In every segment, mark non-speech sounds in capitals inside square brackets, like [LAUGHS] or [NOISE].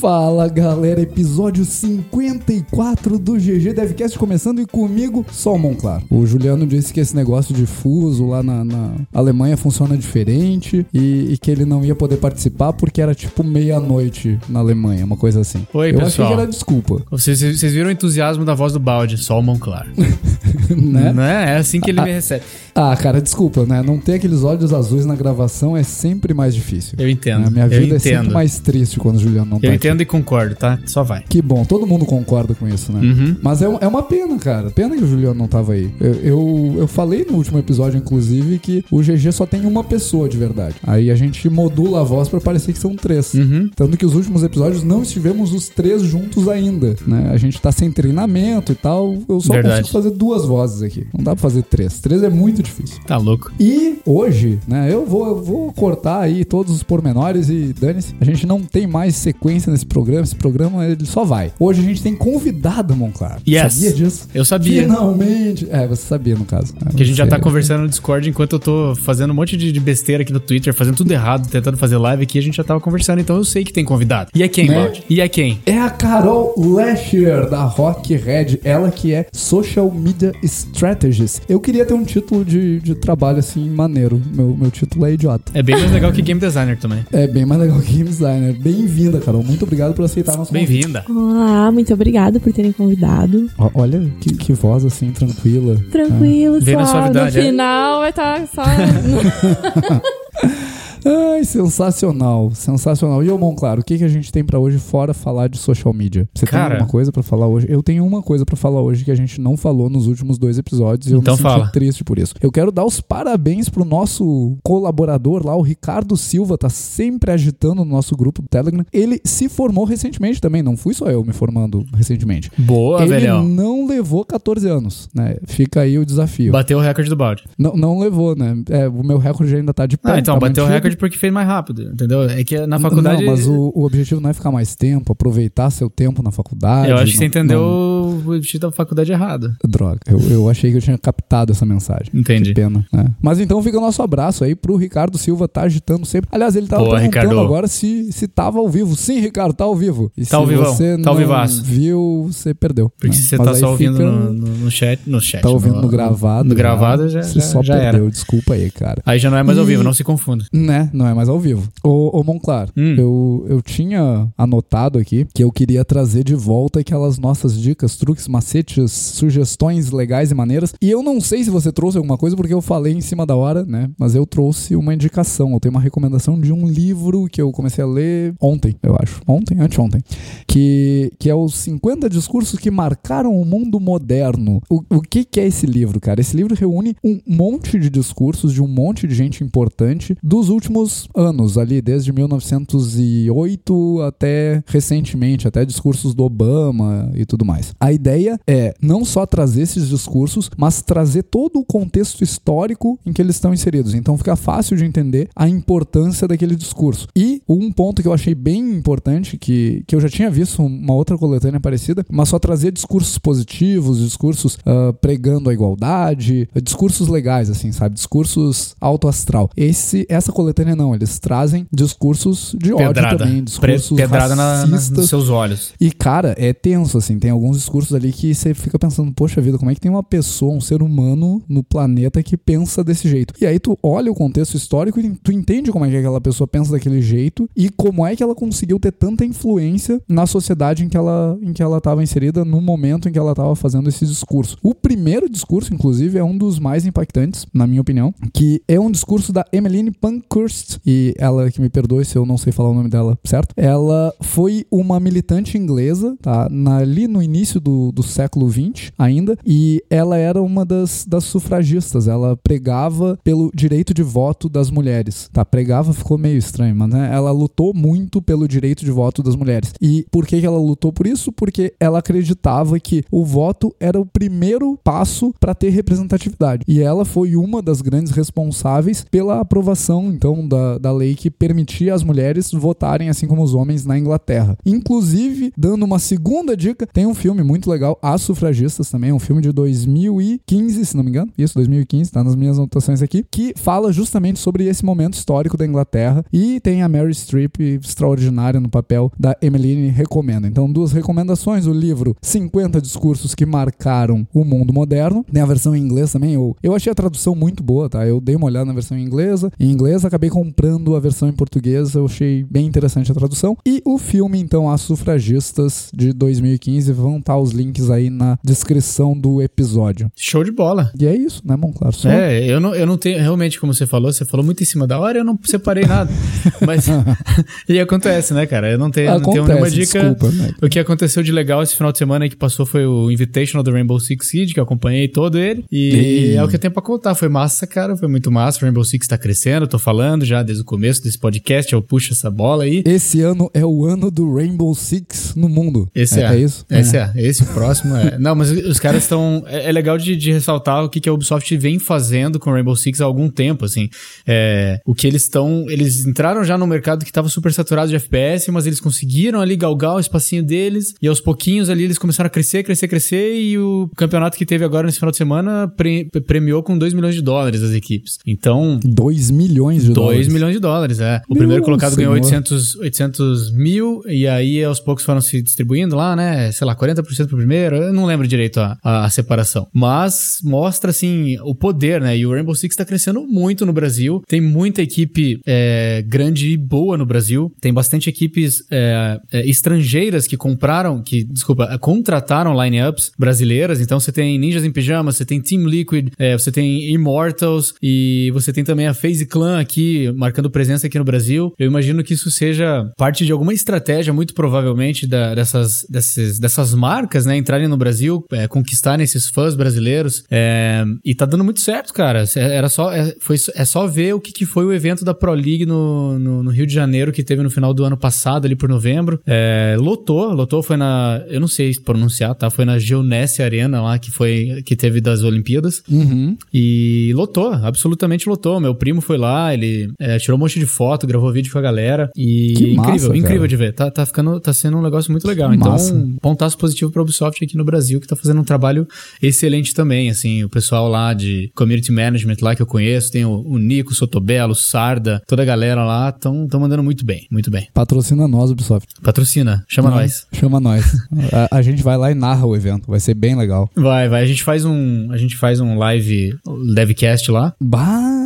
Fala galera, episódio 54 do GG Devcast começando e comigo, Salmon Claro. O Juliano disse que esse negócio de fuso lá na, na Alemanha funciona diferente e, e, que ele não ia poder participar porque era tipo meia-noite na Alemanha, uma coisa assim. Oi, Eu pessoal. achei que era desculpa. Vocês, vocês viram o entusiasmo da voz do balde, Salmon Claro. [LAUGHS] né? Não é? É assim que ele me recebe. Ah, cara, desculpa, né? Não ter aqueles olhos azuis na gravação é sempre mais difícil. Eu entendo. Né? A minha eu vida é sempre entendo. mais triste quando o Juliano não tá Eu aqui. entendo e concordo, tá? Só vai. Que bom, todo mundo concorda com isso, né? Uhum. Mas é, é uma pena, cara. Pena que o Juliano não tava aí. Eu, eu, eu falei no último episódio, inclusive, que o GG só tem uma pessoa de verdade. Aí a gente modula a voz pra parecer que são três. Uhum. Tanto que os últimos episódios não estivemos os três juntos ainda, né? A gente tá sem treinamento e tal. Eu só Verdade. consigo fazer duas vozes aqui. Não dá pra fazer três. Três é muito difícil. Tá louco. E hoje, né, eu vou, eu vou cortar aí todos os pormenores e dane-se. A gente não tem mais sequência nesse programa. Esse programa ele só vai. Hoje a gente tem convidado, Monclar. Yes. Sabia disso? Eu sabia. Finalmente. É, você sabia no caso. É, Que a gente já tá conversando no Discord enquanto eu tô fazendo um monte de, besteira aqui no Twitter, fazendo tudo errado, tentando fazer live aqui, a gente já tava conversando, então eu sei que tem convidado. E é quem, Né? E é quem? É a Carol Lasher da Rock Red, ela que é Social Media Strategist. Eu queria ter um título de, de trabalho assim maneiro. Meu, meu título é idiota. É bem mais legal que Game Designer também. É bem mais legal que Game Designer. Bem-vinda, Carol. Muito obrigado por aceitar nosso convite. Bem-vinda. Olá, muito obrigada por terem convidado. Ó, Olha que, que voz assim, tranquila. Tranquilo, Vem na suave. suavidade, No é? final vai estar só. [LAUGHS] [LAUGHS] Ai, sensacional, sensacional. E ô, Claro, o que, que a gente tem pra hoje fora falar de social media? Você Cara. tem alguma coisa pra falar hoje? Eu tenho uma coisa pra falar hoje que a gente não falou nos últimos dois episódios e eu Então me senti fala. triste por isso. Eu quero dar os parabéns pro nosso colaborador lá, o Ricardo Silva, tá sempre agitando no nosso grupo do Telegram. Ele se formou recentemente também, não fui só eu me formando recentemente. Boa, Ele velhão. não levou 14 anos, né? Fica aí o desafio. Bateu o recorde do balde. Não, não levou, né? É, o meu recorde ainda tá de pé. Ah, então, tá bateu o mantido. Recorde porque fez mais rápido, entendeu? É que na faculdade. Não, mas o, o objetivo não é ficar mais tempo, aproveitar seu tempo na faculdade. Eu acho que você entendeu não- objetivo da faculdade errado. Droga, eu, eu achei que eu tinha captado essa mensagem. Entendi. Que pena. né? Mas então fica o nosso abraço aí pro Ricardo Silva, tá agitando sempre. Aliás, ele tava Boa, perguntando Ricardo. agora se, se tava ao vivo. Sim, Ricardo, tá ao vivo. E Tá ao vivão, você tá ao vivaço. viu, você perdeu. Porque né? se você Mas tá só ouvindo fica- no, no- no chat. No chat. Tá ouvindo no gravado. No gravado já, Você já, só já perdeu, era. desculpa aí, cara. Aí já não é mais ao E- vivo, não se confunda. Né? Não é mais ao vivo. Ô, ô Monclar, Hum. eu, eu tinha anotado aqui que eu queria trazer de volta aquelas nossas dicas, truques, macetes, sugestões legais e maneiras. E eu não sei se você trouxe alguma coisa, porque eu falei em cima da hora, né? Mas eu trouxe uma indicação. Eu tenho uma recomendação de um livro que eu comecei a ler ontem, eu acho. Ontem? Anteontem. Que, que é os 50 discursos que marcaram o mundo moderno. O, o que, que é esse livro, cara? Esse livro reúne um monte de discursos de um monte de gente importante dos últimos anos, ali, desde 1908 até recentemente, até discursos do Obama e tudo mais. A ideia é não só trazer esses discursos, mas trazer todo o contexto histórico em que eles estão inseridos. Então fica fácil de entender a importância daquele discurso. E um ponto que eu achei bem importante, que, que eu já tinha visto uma outra coletânea parecida, mas só trazer discursos positivos, discursos ah, pregando a igualdade, discursos legais, assim, sabe? Discursos alto astral. Esse, essa coletânea não, eles trazem discursos de ódio Pedrada. também, Pre- discursos pedrada na, na- racistas. nos seus olhos. E, cara, é tenso, assim. Tem alguns discursos ali que você fica pensando, poxa vida, como é que tem uma pessoa, um ser humano no planeta que pensa desse jeito? E aí tu olha o contexto histórico e tu entende como é que aquela pessoa pensa daquele jeito e como é que ela conseguiu ter tanta influência na sociedade em que ela em que ela estava inserida no momento em que ela estava fazendo esse discurso. O primeiro discurso, inclusive, é um dos mais impactantes, na minha opinião, que é um discurso da Emmeline Pankhurst, e ela que me perdoe se eu não sei falar o nome dela, certo? Ela foi uma militante inglesa, tá? Na- ali no início do, do século XX ainda, e ela era uma das, das sufragistas. Ela pregava pelo direito de voto das mulheres. Tá, pregava ficou meio estranho, mas né, ela lutou muito pelo direito de voto das mulheres. E por que, ela lutou por isso? Porque ela acreditava que o voto era o primeiro passo para ter representatividade. E ela foi uma das grandes responsáveis pela aprovação, então, da, da lei que permitia às mulheres votarem assim como os homens na Inglaterra. Inclusive, dando uma segunda dica, tem um filme muito legal, As Sufragistas também, um filme de 2015, se não me engano. Isso, 2015, tá nas minhas anotações aqui, que fala justamente sobre esse momento histórico da Inglaterra e tem a Mary Streep extraordinária no papel da Emmeline recomendo. Então, duas recomendações, o livro 50 discursos que marcaram o mundo moderno. Tem a versão em inglês também. Eu, eu achei a tradução muito boa, tá? Eu dei uma olhada na versão inglesa. Em inglês, acabei comprando a versão em português. Eu achei bem interessante a tradução. E o filme, então, As Sufragistas, de 2015. Vão estar os links aí na descrição do episódio. Show de bola. E é isso, né, Monclar? Só... É, eu não, eu não tenho, realmente, como você falou, você falou muito em cima da hora, eu não separei nada. [LAUGHS] Mas, [LAUGHS] e acontece, né, cara? Eu não tenho, não tenho nenhuma dica. Desculpa, né? O que aconteceu de legal esse final de semana que passou foi o Invitational do Rainbow Six Siege, que eu acompanhei todo ele. E, E- é o que eu tenho pra contar. Foi massa, cara. Foi muito massa. O Rainbow Six tá crescendo, tô falando já desde o começo desse podcast. Eu puxo essa bola aí. Esse ano é o ano do Rainbow Six no mundo. Esse é. é, isso? Esse é. Esse próximo é. [LAUGHS] Não, mas os caras estão. É, é legal de, de ressaltar o que, que a Ubisoft vem fazendo com Rainbow Six há algum tempo, assim. É, o que eles estão. Eles entraram já no mercado que estava super saturado de FPS, mas eles conseguiram ali galgar o espacinho deles. E aos pouquinhos ali eles começaram a crescer, crescer, crescer. E o campeonato que teve agora nesse final de semana pre- premiou com 2 milhões de dólares as equipes. Então, 2 milhões de 2 dólares. milhões de dólares, é. O Meu primeiro colocado ganhou senhor. 800, 800 mil, e aí aos poucos foram se distribuindo lá, né? Sei lá, 40% pro primeiro, eu não lembro direito a, a, separação. Mas mostra, assim, o poder, né? E o Rainbow Six tá crescendo muito no Brasil. Tem muita equipe é, grande e boa no Brasil. Tem bastante equipes é, é, estrangeiras que compraram, que, desculpa, contrataram lineups brasileiras. Então você tem Ninjas em Pijamas, você tem Team Liquid, é, você tem Immortals e você tem também a FaZe Clan aqui, marcando presença aqui no Brasil. Eu imagino que isso seja parte de alguma estratégia, muito provavelmente, da- dessas, desses, dessas marcas, né? Entrarem no Brasil, é, conquistarem esses fãs brasileiros. É, e tá dando muito certo, cara. Era só, é, foi, é só ver o que, que foi o evento da Pro League no, no, no Rio de Janeiro, que teve no final do ano passado, ali por novembro. É, lotou, lotou, foi na. Eu não sei pronunciar, tá? Foi na Geonesse Arena lá, que foi. que teve das Olimpíadas. Uhum. E lotou, absolutamente lotou. Meu primo foi lá, ele é, tirou um monte de foto, gravou vídeo com a galera. E Que incrível, incrível de ver. Tá, tá ficando, tá sendo um negócio muito legal. Então, massa. um pontaço positivo pra Ubisoft aqui no Brasil, que tá fazendo um trabalho excelente também. Assim, o pessoal lá de community management lá que eu conheço, tem o, o Nico, Sotobelo, Sarda, toda a galera lá, estão mandando muito bem, muito bem. Patrocina nós, Ubisoft. Patrocina, chama nós. Chama nós. [LAUGHS] a, a gente vai lá e narra o evento. Vai ser bem legal. Vai, vai. A gente faz um, a gente faz um live devcast lá. Bah!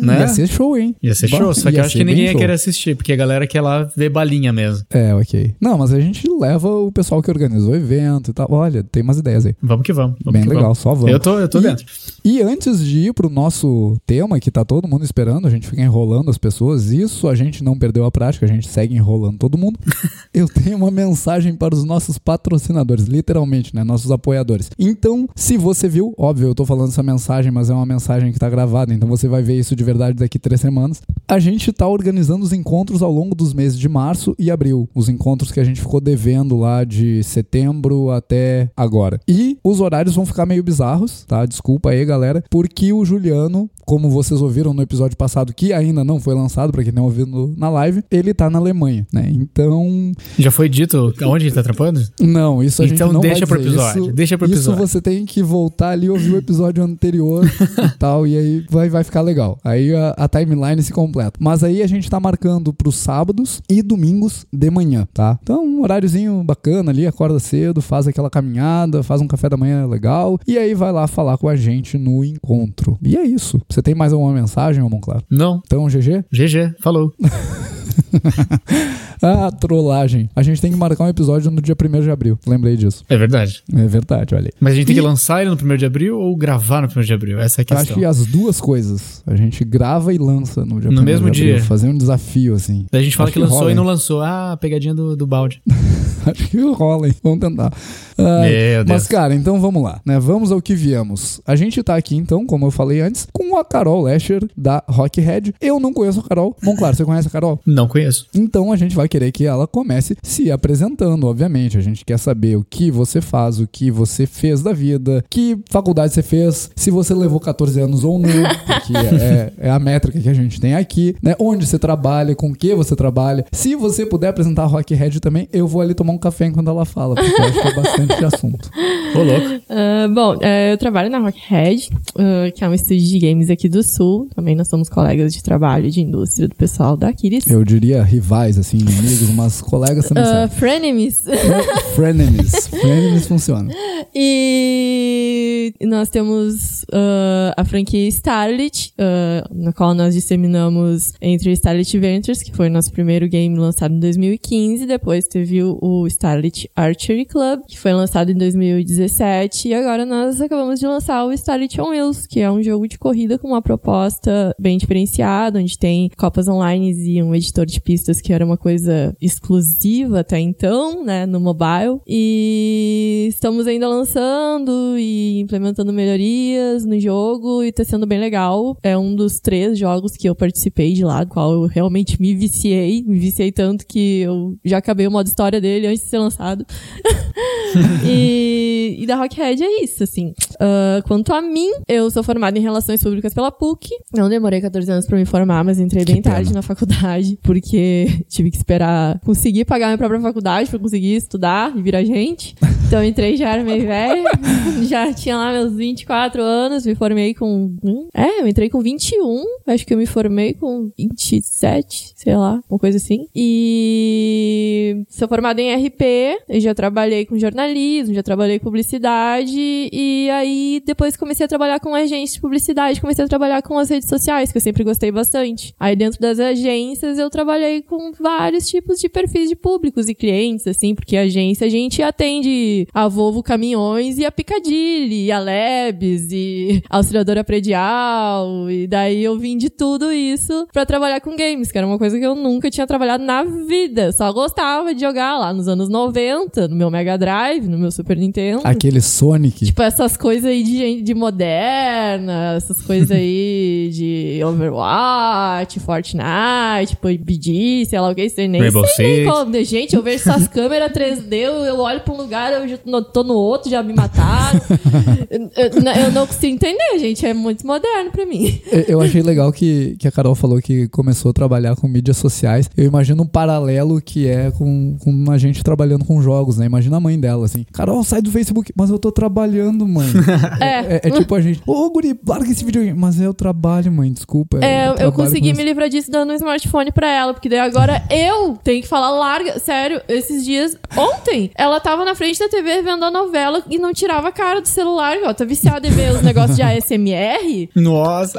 Né? Ia ser show, hein? Ia ser show, só que eu acho que ninguém ia show. querer assistir, porque a galera quer lá ver balinha mesmo. É, ok. Não, mas a gente leva o pessoal que organizou o evento e tal. Olha, tem umas ideias aí. Vamos que vamos. vamos Bem que legal, vamos. só vamos. Eu tô, eu tô E- dentro. E antes de ir pro nosso tema, que tá todo mundo esperando, a gente fica enrolando as pessoas, isso a gente não perdeu a prática, a gente segue enrolando todo mundo. [LAUGHS] eu tenho uma mensagem para os nossos patrocinadores, literalmente, né? Nossos apoiadores. Então, se você viu, óbvio, eu tô falando essa mensagem, mas é uma mensagem que tá gravada, então você vai ver isso de verdade daqui três semanas. A gente tá organizando os encontros ao longo dos meses de março e abril. Os encontros que a gente ficou devendo lá de setembro até agora. E os horários vão ficar meio bizarros, tá? Desculpa aí, galera, porque o Juliano, como vocês ouviram no episódio passado, que ainda não foi lançado, pra quem não ouviu no- na live, ele tá na Alemanha, né? Então, Já foi dito aonde ele tá trampando? não, isso a gente Então não deixa vai pro dizer. episódio, Isso, deixa pro Isso episódio. você tem que voltar ali e ouvir o episódio anterior e [LAUGHS] tal, e aí vai, vai ficar legal. Aí a, a timeline se completa. Mas aí a gente tá marcando pros sábados e domingos de manhã, tá? Então, um horáriozinho bacana ali, acorda cedo, faz aquela caminhada, faz um café da manhã legal, e aí vai lá falar com a gente no encontro. E é isso. Você tem mais alguma mensagem, Monclar? Não. Então, GG? GG, falou. [LAUGHS] [LAUGHS] ah, trollagem. A gente tem que marcar um episódio no dia 1 de abril. Lembrei disso. É verdade. É verdade, olha aí. Mas a gente tem E- que lançar ele no 1 de abril ou gravar no 1 de abril? Essa é a Acho questão. que as duas coisas. A gente grava e lança no dia No 1º mesmo de abril. dia. Fazer um desafio, assim. Daí a gente fala Acho que lançou rola, e não lançou. Ah, pegadinha do, do balde. [LAUGHS] Acho que rola, hein? Vamos tentar. Ai, Meu Deus. mas, cara, então vamos lá, né? Vamos ao que viemos. A gente tá aqui, então, como eu falei antes, com a Carol Lesher, da Rockhead. Eu não conheço a Carol. Bom, claro, você conhece a Carol? Não conheço. Então a gente vai querer que ela comece se apresentando, obviamente. A gente quer saber o que você faz, o que você fez da vida, que faculdade você fez, se você levou 14 anos ou não, [LAUGHS] porque é, é a métrica que a gente tem aqui, né? Onde você trabalha, com o que você trabalha. Se você puder apresentar a Rockhead também, eu vou ali tomar um café enquanto ela fala, porque eu acho que é bastante assunto. Ô, louco. Ah, bom, eh, eu trabalho na Rockhead, ah, que é um estúdio de games aqui do Sul. Também nós somos colegas de trabalho de indústria do pessoal da Kiris. Eu diria rivais, assim, inimigos, mas colegas também Uh, frenemies. Frenemies. [LAUGHS] Frenemies funciona. E nós temos uh, a franquia Starlit, uh, na qual nós disseminamos entre Starlit Ventures, que foi nosso primeiro game lançado em 2015. Depois teve o Starlit Archery Club, que foi lançado em 2017. E agora nós acabamos de lançar o Starlit On Wheels, que é um jogo de corrida com uma proposta bem diferenciada, onde tem copas online e um editor de pistas, que era uma coisa exclusiva até então, né, no mobile. E estamos ainda lançando e implementando melhorias no jogo e tá sendo bem legal. É um dos três jogos que eu participei de lá, do qual eu realmente me viciei. Me viciei tanto que eu já acabei o modo história dele antes de ser lançado. [LAUGHS] e, e da Rockhead é isso, assim. Ah, quanto a mim, eu sou formada em Relações Públicas pela PUC. Não demorei 14 anos pra me formar, mas entrei bem tarde na faculdade, porque [LAUGHS] tive que esperar conseguir pagar minha própria faculdade pra conseguir estudar e virar gente. Então entrei já era meio velha, [LAUGHS] já tinha lá meus 24 anos, me formei com. É, eu entrei com 21, acho que eu me formei com 27, sei lá, uma coisa assim. E sou formada em RP, eu já trabalhei com jornalismo, já trabalhei com publicidade, e aí depois comecei a trabalhar com agência de publicidade, comecei a trabalhar com as redes sociais, que eu sempre gostei bastante. Aí dentro das agências eu trabalhei com vários tipos de perfis de públicos e clientes, assim, porque agência a gente atende a Volvo Caminhões e a Piccadilly, e a Lebes e a Auxiliadora Predial, e daí eu vim de tudo isso pra trabalhar com games, que era uma coisa que eu nunca tinha trabalhado na vida. Só gostava de jogar lá nos anos 90, no meu Mega Drive, no meu Super Nintendo. Aquele Sonic. Tipo, essas coisas aí de de moderna, essas coisas aí [LAUGHS] de Overwatch, Fortnite, PUBG, sei lá o que, nem Rainbow sei nem como. Gente, eu vejo essas [LAUGHS] câmeras 3D, eu, eu olho pra um lugar, eu no- tô no outro, já me mataram. [LAUGHS] eu, eu- eu não consigo entender, gente, é muito moderno pra mim. Eu- Eu achei legal que, que a Carol falou que começou a trabalhar com mídias sociais. Eu imagino um paralelo que é com, com a gente trabalhando com jogos, né? Imagina a mãe dela, assim. Carol, sai do Facebook. Mas eu tô trabalhando, mãe. [LAUGHS] É. É, é tipo a gente. Ô, guri, larga esse videogame. Mas eu trabalho, mãe, desculpa. É, eu trabalho consegui me livrar disso dando um smartphone pra ela, porque daí agora eu tenho que falar larga. Sério, esses dias, ontem, ela tava na frente da TV vendo a novela e não tirava a cara do celular, ó. Tá viciada em ver os negócios de ASMR. [LAUGHS] Nossa.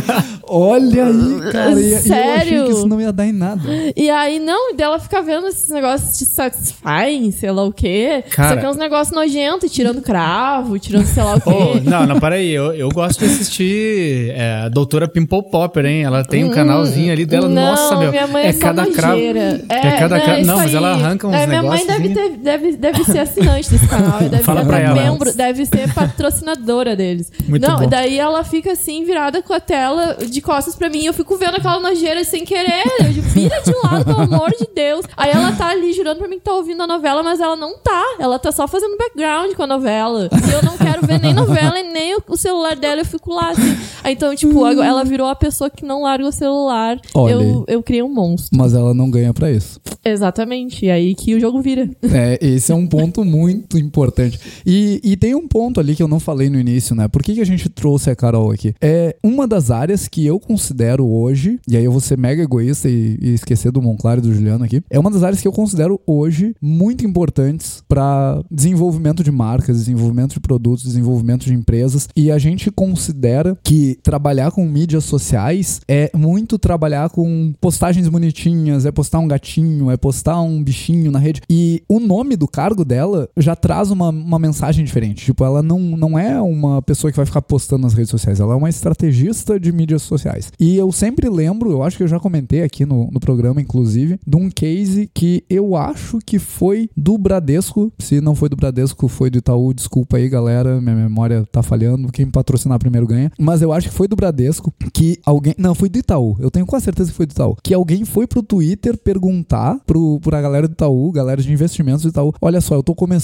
[LAUGHS] Olha aí, cara. e- e Eu achei Sério? que isso não ia dar em nada. E aí, não, e dela fica vendo esses negócios te satisfying, sei lá o quê. Cara. Só que é uns negócios nojentos, tirando cravo, tirando sei lá o quê. Oh, [LAUGHS] não, não, para aí. Eu, eu gosto de assistir é, a doutora Pimple Popper, hein? Ela tem um canalzinho ali dela. Hum, não, Nossa, meu. minha mãe é, é cada cravo. nojeira. É, cada não, cravo. Não, mas aí. ela arranca uns é, Minha mãe deve, ter- deve, deve ser assinante desse canal. Deve Fala ser pra ela. membro, deve ser patrocinadora deles. Muito não, bom. daí ela fica assim, virada com a tela de costas pra mim. e Eu fico vendo aquela nojeira sem querer. Eu digo, vira de lado, pelo amor de Deus. Aí ela tá ali jurando pra mim que tá ouvindo a novela, mas ela não tá. Ela tá só fazendo background com a novela. E eu não quero ver nem novela e nem o, celular dela. Eu fico lá assim. Aí, então, tipo, agora ela virou a pessoa que não larga o celular. Olha Eu, eu criei um monstro. Mas ela não ganha pra isso. Exatamente. E aí que o jogo vira. É, esse é um ponto muito [LAUGHS] muito importante. E, e tem um ponto ali que eu não falei no início, né? Por que, que a gente trouxe a Carol aqui? É uma das áreas que eu considero hoje, e aí eu vou ser mega egoísta e, e esquecer do Monclar e do Juliano aqui, é uma das áreas que eu considero hoje muito importantes para desenvolvimento de marcas, desenvolvimento de produtos, desenvolvimento de empresas. E a gente considera que trabalhar com mídias sociais é muito trabalhar com postagens bonitinhas, é postar um gatinho, é postar um bichinho na rede. E o nome do cargo dela já traz uma, uma mensagem diferente. Tipo, ela não, não é uma pessoa que vai ficar postando nas redes sociais, ela é uma estrategista de mídias sociais. E eu sempre lembro, eu acho que eu já comentei aqui no, no programa, inclusive, de um case que eu acho que foi do Bradesco. Se não foi do Bradesco, foi do Itaú. Desculpa aí, galera, minha memória tá falhando. Quem patrocinar primeiro ganha. Mas eu acho que foi do Bradesco que alguém. Não, foi do Itaú. Eu tenho quase certeza que foi do Itaú. Que alguém foi pro Twitter perguntar pro, pra galera do Itaú, galera de investimentos do Itaú: olha só, eu tô começando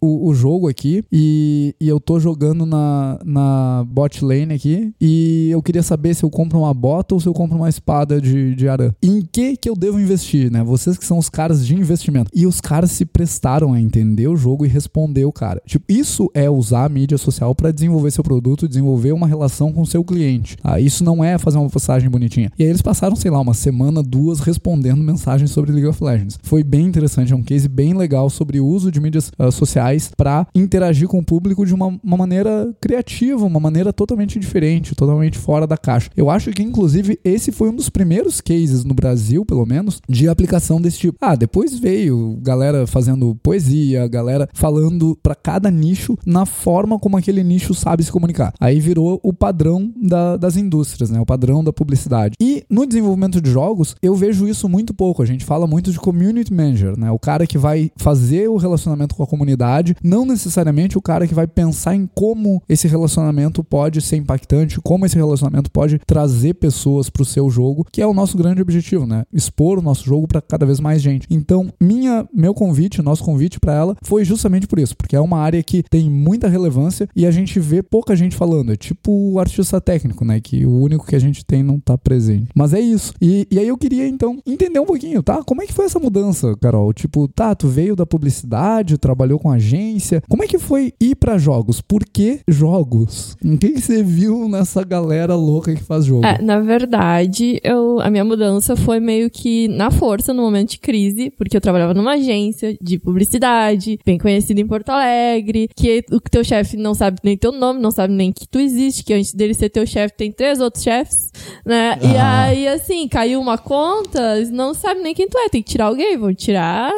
o, o jogo aqui e, e eu tô jogando na, na bot lane aqui e eu queria saber se eu compro uma bota ou se eu compro uma espada de, de arã. Em que que eu devo investir, né? Vocês que são os caras de investimento. E os caras se prestaram a entender o jogo e responder o cara. Tipo, isso é usar a mídia social para desenvolver seu produto, desenvolver uma relação com seu cliente. Ah, isso não é fazer uma postagem bonitinha. E aí eles passaram, sei lá, uma semana, duas respondendo mensagens sobre League of Legends. Foi bem interessante, é um case bem legal sobre o uso de mídias uh, sociais para interagir com o público de uma, uma maneira criativa, uma maneira totalmente diferente, totalmente fora da caixa. Eu acho que, inclusive, esse foi um dos primeiros cases no Brasil, pelo menos, de aplicação desse tipo. Ah, depois veio galera fazendo poesia, galera falando para cada nicho na forma como aquele nicho sabe se comunicar. Aí virou o padrão da, das indústrias, né? O padrão da publicidade. E no desenvolvimento de jogos, eu vejo isso muito pouco. A gente fala muito de community manager, né? O cara que vai fazer o relacionamento com a comunidade, não necessariamente o cara que vai pensar em como esse relacionamento pode ser impactante, como esse relacionamento pode trazer pessoas pro seu jogo, que é o nosso grande objetivo, né? Expor o nosso jogo para cada vez mais gente. Então, minha, meu convite, nosso convite para ela foi justamente por isso, porque é uma área que tem muita relevância e a gente vê pouca gente falando. É tipo o artista técnico, né? Que o único que a gente tem não tá presente. Mas é isso. E, e aí eu queria, então, entender um pouquinho, tá? Como é que foi essa mudança, Carol? Tipo, tá, tu veio da publicidade, trabalhou com agência. Como é que foi ir para jogos? Por que jogos? O que, que você viu nessa galera louca que faz jogo? É, na verdade, eu, a minha mudança foi meio que na força, no momento de crise, porque eu trabalhava numa agência de publicidade, bem conhecida em Porto Alegre, que o teu chefe não sabe nem teu nome, não sabe nem que tu existe, que antes dele ser teu chefe tem três outros chefes, né? E Ah. aí, assim, caiu uma conta, não sabe nem quem tu é, tem que tirar alguém, vão tirar,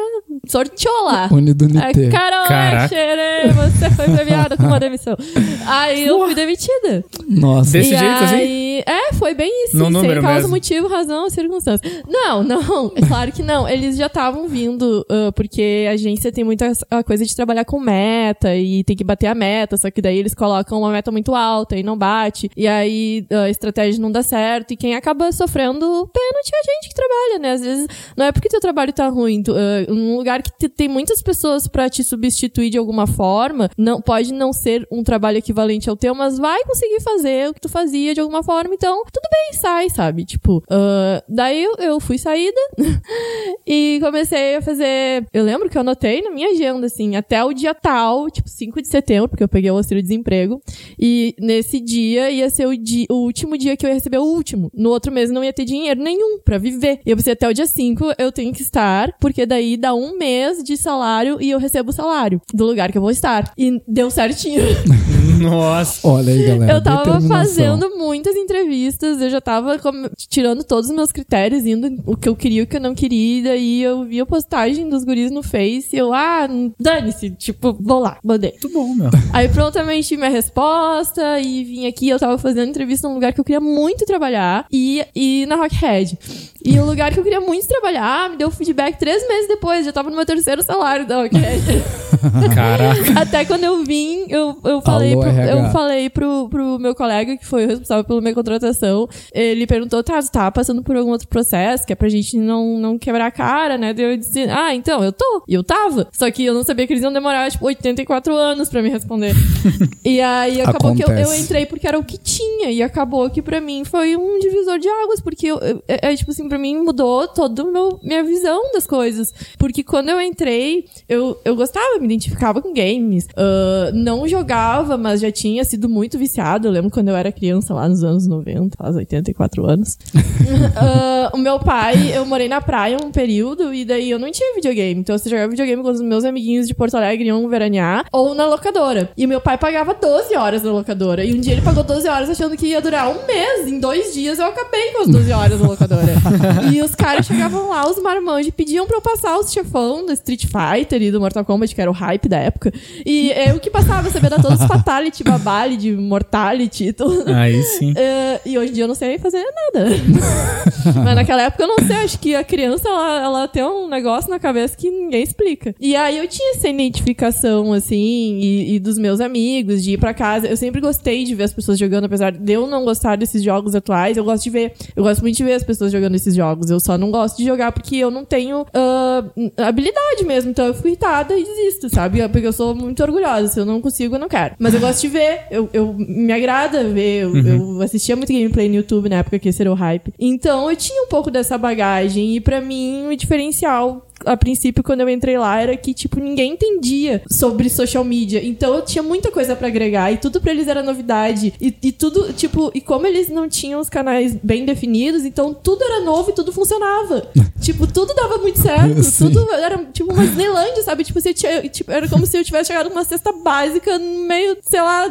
sorteou lá. Unidunité. Aí, Carol Caraca. Xerê, você foi premiada com uma demissão. Aí eu fui demitida. Nossa. Desse e jeito, assim? É, foi bem isso. No sem causa, mesmo. motivo, razão, circunstância. Não, não, é [LAUGHS] claro que não. Eles já estavam vindo, ah, porque a agência tem muita a coisa de trabalhar com meta e tem que bater a meta, só que daí eles colocam uma meta muito alta e não bate. E aí a estratégia não dá certo. E quem acaba sofrendo pênalti é a gente que trabalha, né? Às vezes não é porque teu trabalho tá ruim. Tu, ah, num lugar que te- tem muitas pessoas pra te substituir de alguma forma, não pode não ser um trabalho equivalente ao teu, mas vai conseguir fazer o que tu fazia de alguma forma. Então, tudo bem, sai, sabe? Tipo, ah, daí eu, fui saída [LAUGHS] e comecei a fazer. Eu lembro que eu anotei na minha agenda, assim, até o dia tal, tipo, 5 de setembro, porque eu peguei o auxílio-desemprego. E nesse dia ia ser o, di- o último dia que eu ia receber o último. No outro mês não ia ter dinheiro nenhum pra viver. E eu pensei, até o dia 5 eu tenho que estar, porque daí dá um mês de salário e eu recebo o salário do lugar que eu vou estar. E deu certinho. [LAUGHS] [LAUGHS] Nossa. Olha aí, galera. Eu tava fazendo muitas entrevistas, eu já tava tirando todos os meus critérios, indo o que eu queria e o que eu não queria, e daí eu vi a postagem dos guris no Face e eu, ah, dane-se, tipo, vou lá, mandei. Muito bom, meu. Aí prontamente minha resposta e vim aqui, eu tava fazendo entrevista num lugar que eu queria muito trabalhar e, e na Rockhead. E o lugar que eu queria muito trabalhar me deu feedback três meses depois, já tava no meu terceiro salário da Rockhead. [LAUGHS] Caraca. Até quando eu vim, eu, eu falei, Alô. Eu falei pro, pro meu colega, que foi o responsável pela minha contratação, ele perguntou, tá, tu tá passando por algum outro processo, que é pra gente não, não quebrar a cara, né? Daí eu disse, ah, então, eu tô. E eu tava. Só que eu não sabia que eles iam demorar, tipo, 84 anos pra me responder. [LAUGHS] e aí acabou que eu, eu Acontece. entrei porque era o que tinha, e acabou que pra mim foi um divisor de águas, porque eu, eu- é, é, tipo assim, pra mim mudou toda minha visão das coisas. Porque quando eu entrei, eu, eu gostava, me identificava com games. Uh, não jogava, mas já tinha sido muito viciado. Eu lembro quando eu era criança, lá nos anos 90, faz 84 anos. uh, [LAUGHS] o meu pai, eu morei na praia um período e daí eu não tinha videogame. Então eu jogava videogame com os meus amiguinhos de Porto Alegre iam veranear ou na locadora. E meu pai pagava 12 horas na locadora. E um dia ele pagou 12 horas achando que ia durar um mês. Em dois dias eu acabei com as 12 horas na locadora. e os caras chegavam lá, os marmanjos, pediam pra eu passar os chefão do Street Fighter e do Mortal Kombat, que era o hype da época. E eu que passava, sabia dar todos os [LAUGHS] Fatality, Babality, Mortality e tudo. Aí sim. Uh, [LAUGHS] e hoje em dia eu não sei fazer nada. [LAUGHS] Mas naquela época eu não sei, acho que a criança ela, ela tem um negócio na cabeça que ninguém explica. E aí eu tinha essa identificação, assim, e, e dos meus amigos, de ir pra casa. Eu sempre gostei de ver as pessoas jogando, apesar de eu não gostar desses jogos atuais, eu gosto de ver. Eu gosto muito de ver as pessoas jogando esses jogos. Eu só não gosto de jogar porque eu não tenho uh, habilidade mesmo. Então eu fico irritada e desisto, sabe? Porque eu sou muito orgulhosa. Se eu não consigo, eu não quero. Mas eu gosto de ver. Eu, eu me agrada ver. Eu, uhum. eu assistia muito gameplay no YouTube na época que esse era o hype. Então eu tinha um pouco dessa bagagem. E para mim, o diferencial a princípio, quando eu entrei lá, era que, tipo, ninguém entendia sobre social media. Então eu tinha muita coisa para agregar e tudo para eles era novidade. E, e, tudo, tipo, e como eles não tinham os canais bem definidos, então tudo era novo e tudo funcionava. [LAUGHS] tipo, tudo dava muito certo. Tudo era, tipo, uma Disneylandia, sabe? Tipo, você tinha, tipo, era como se eu tivesse chegado numa cesta básica no meio, sei lá,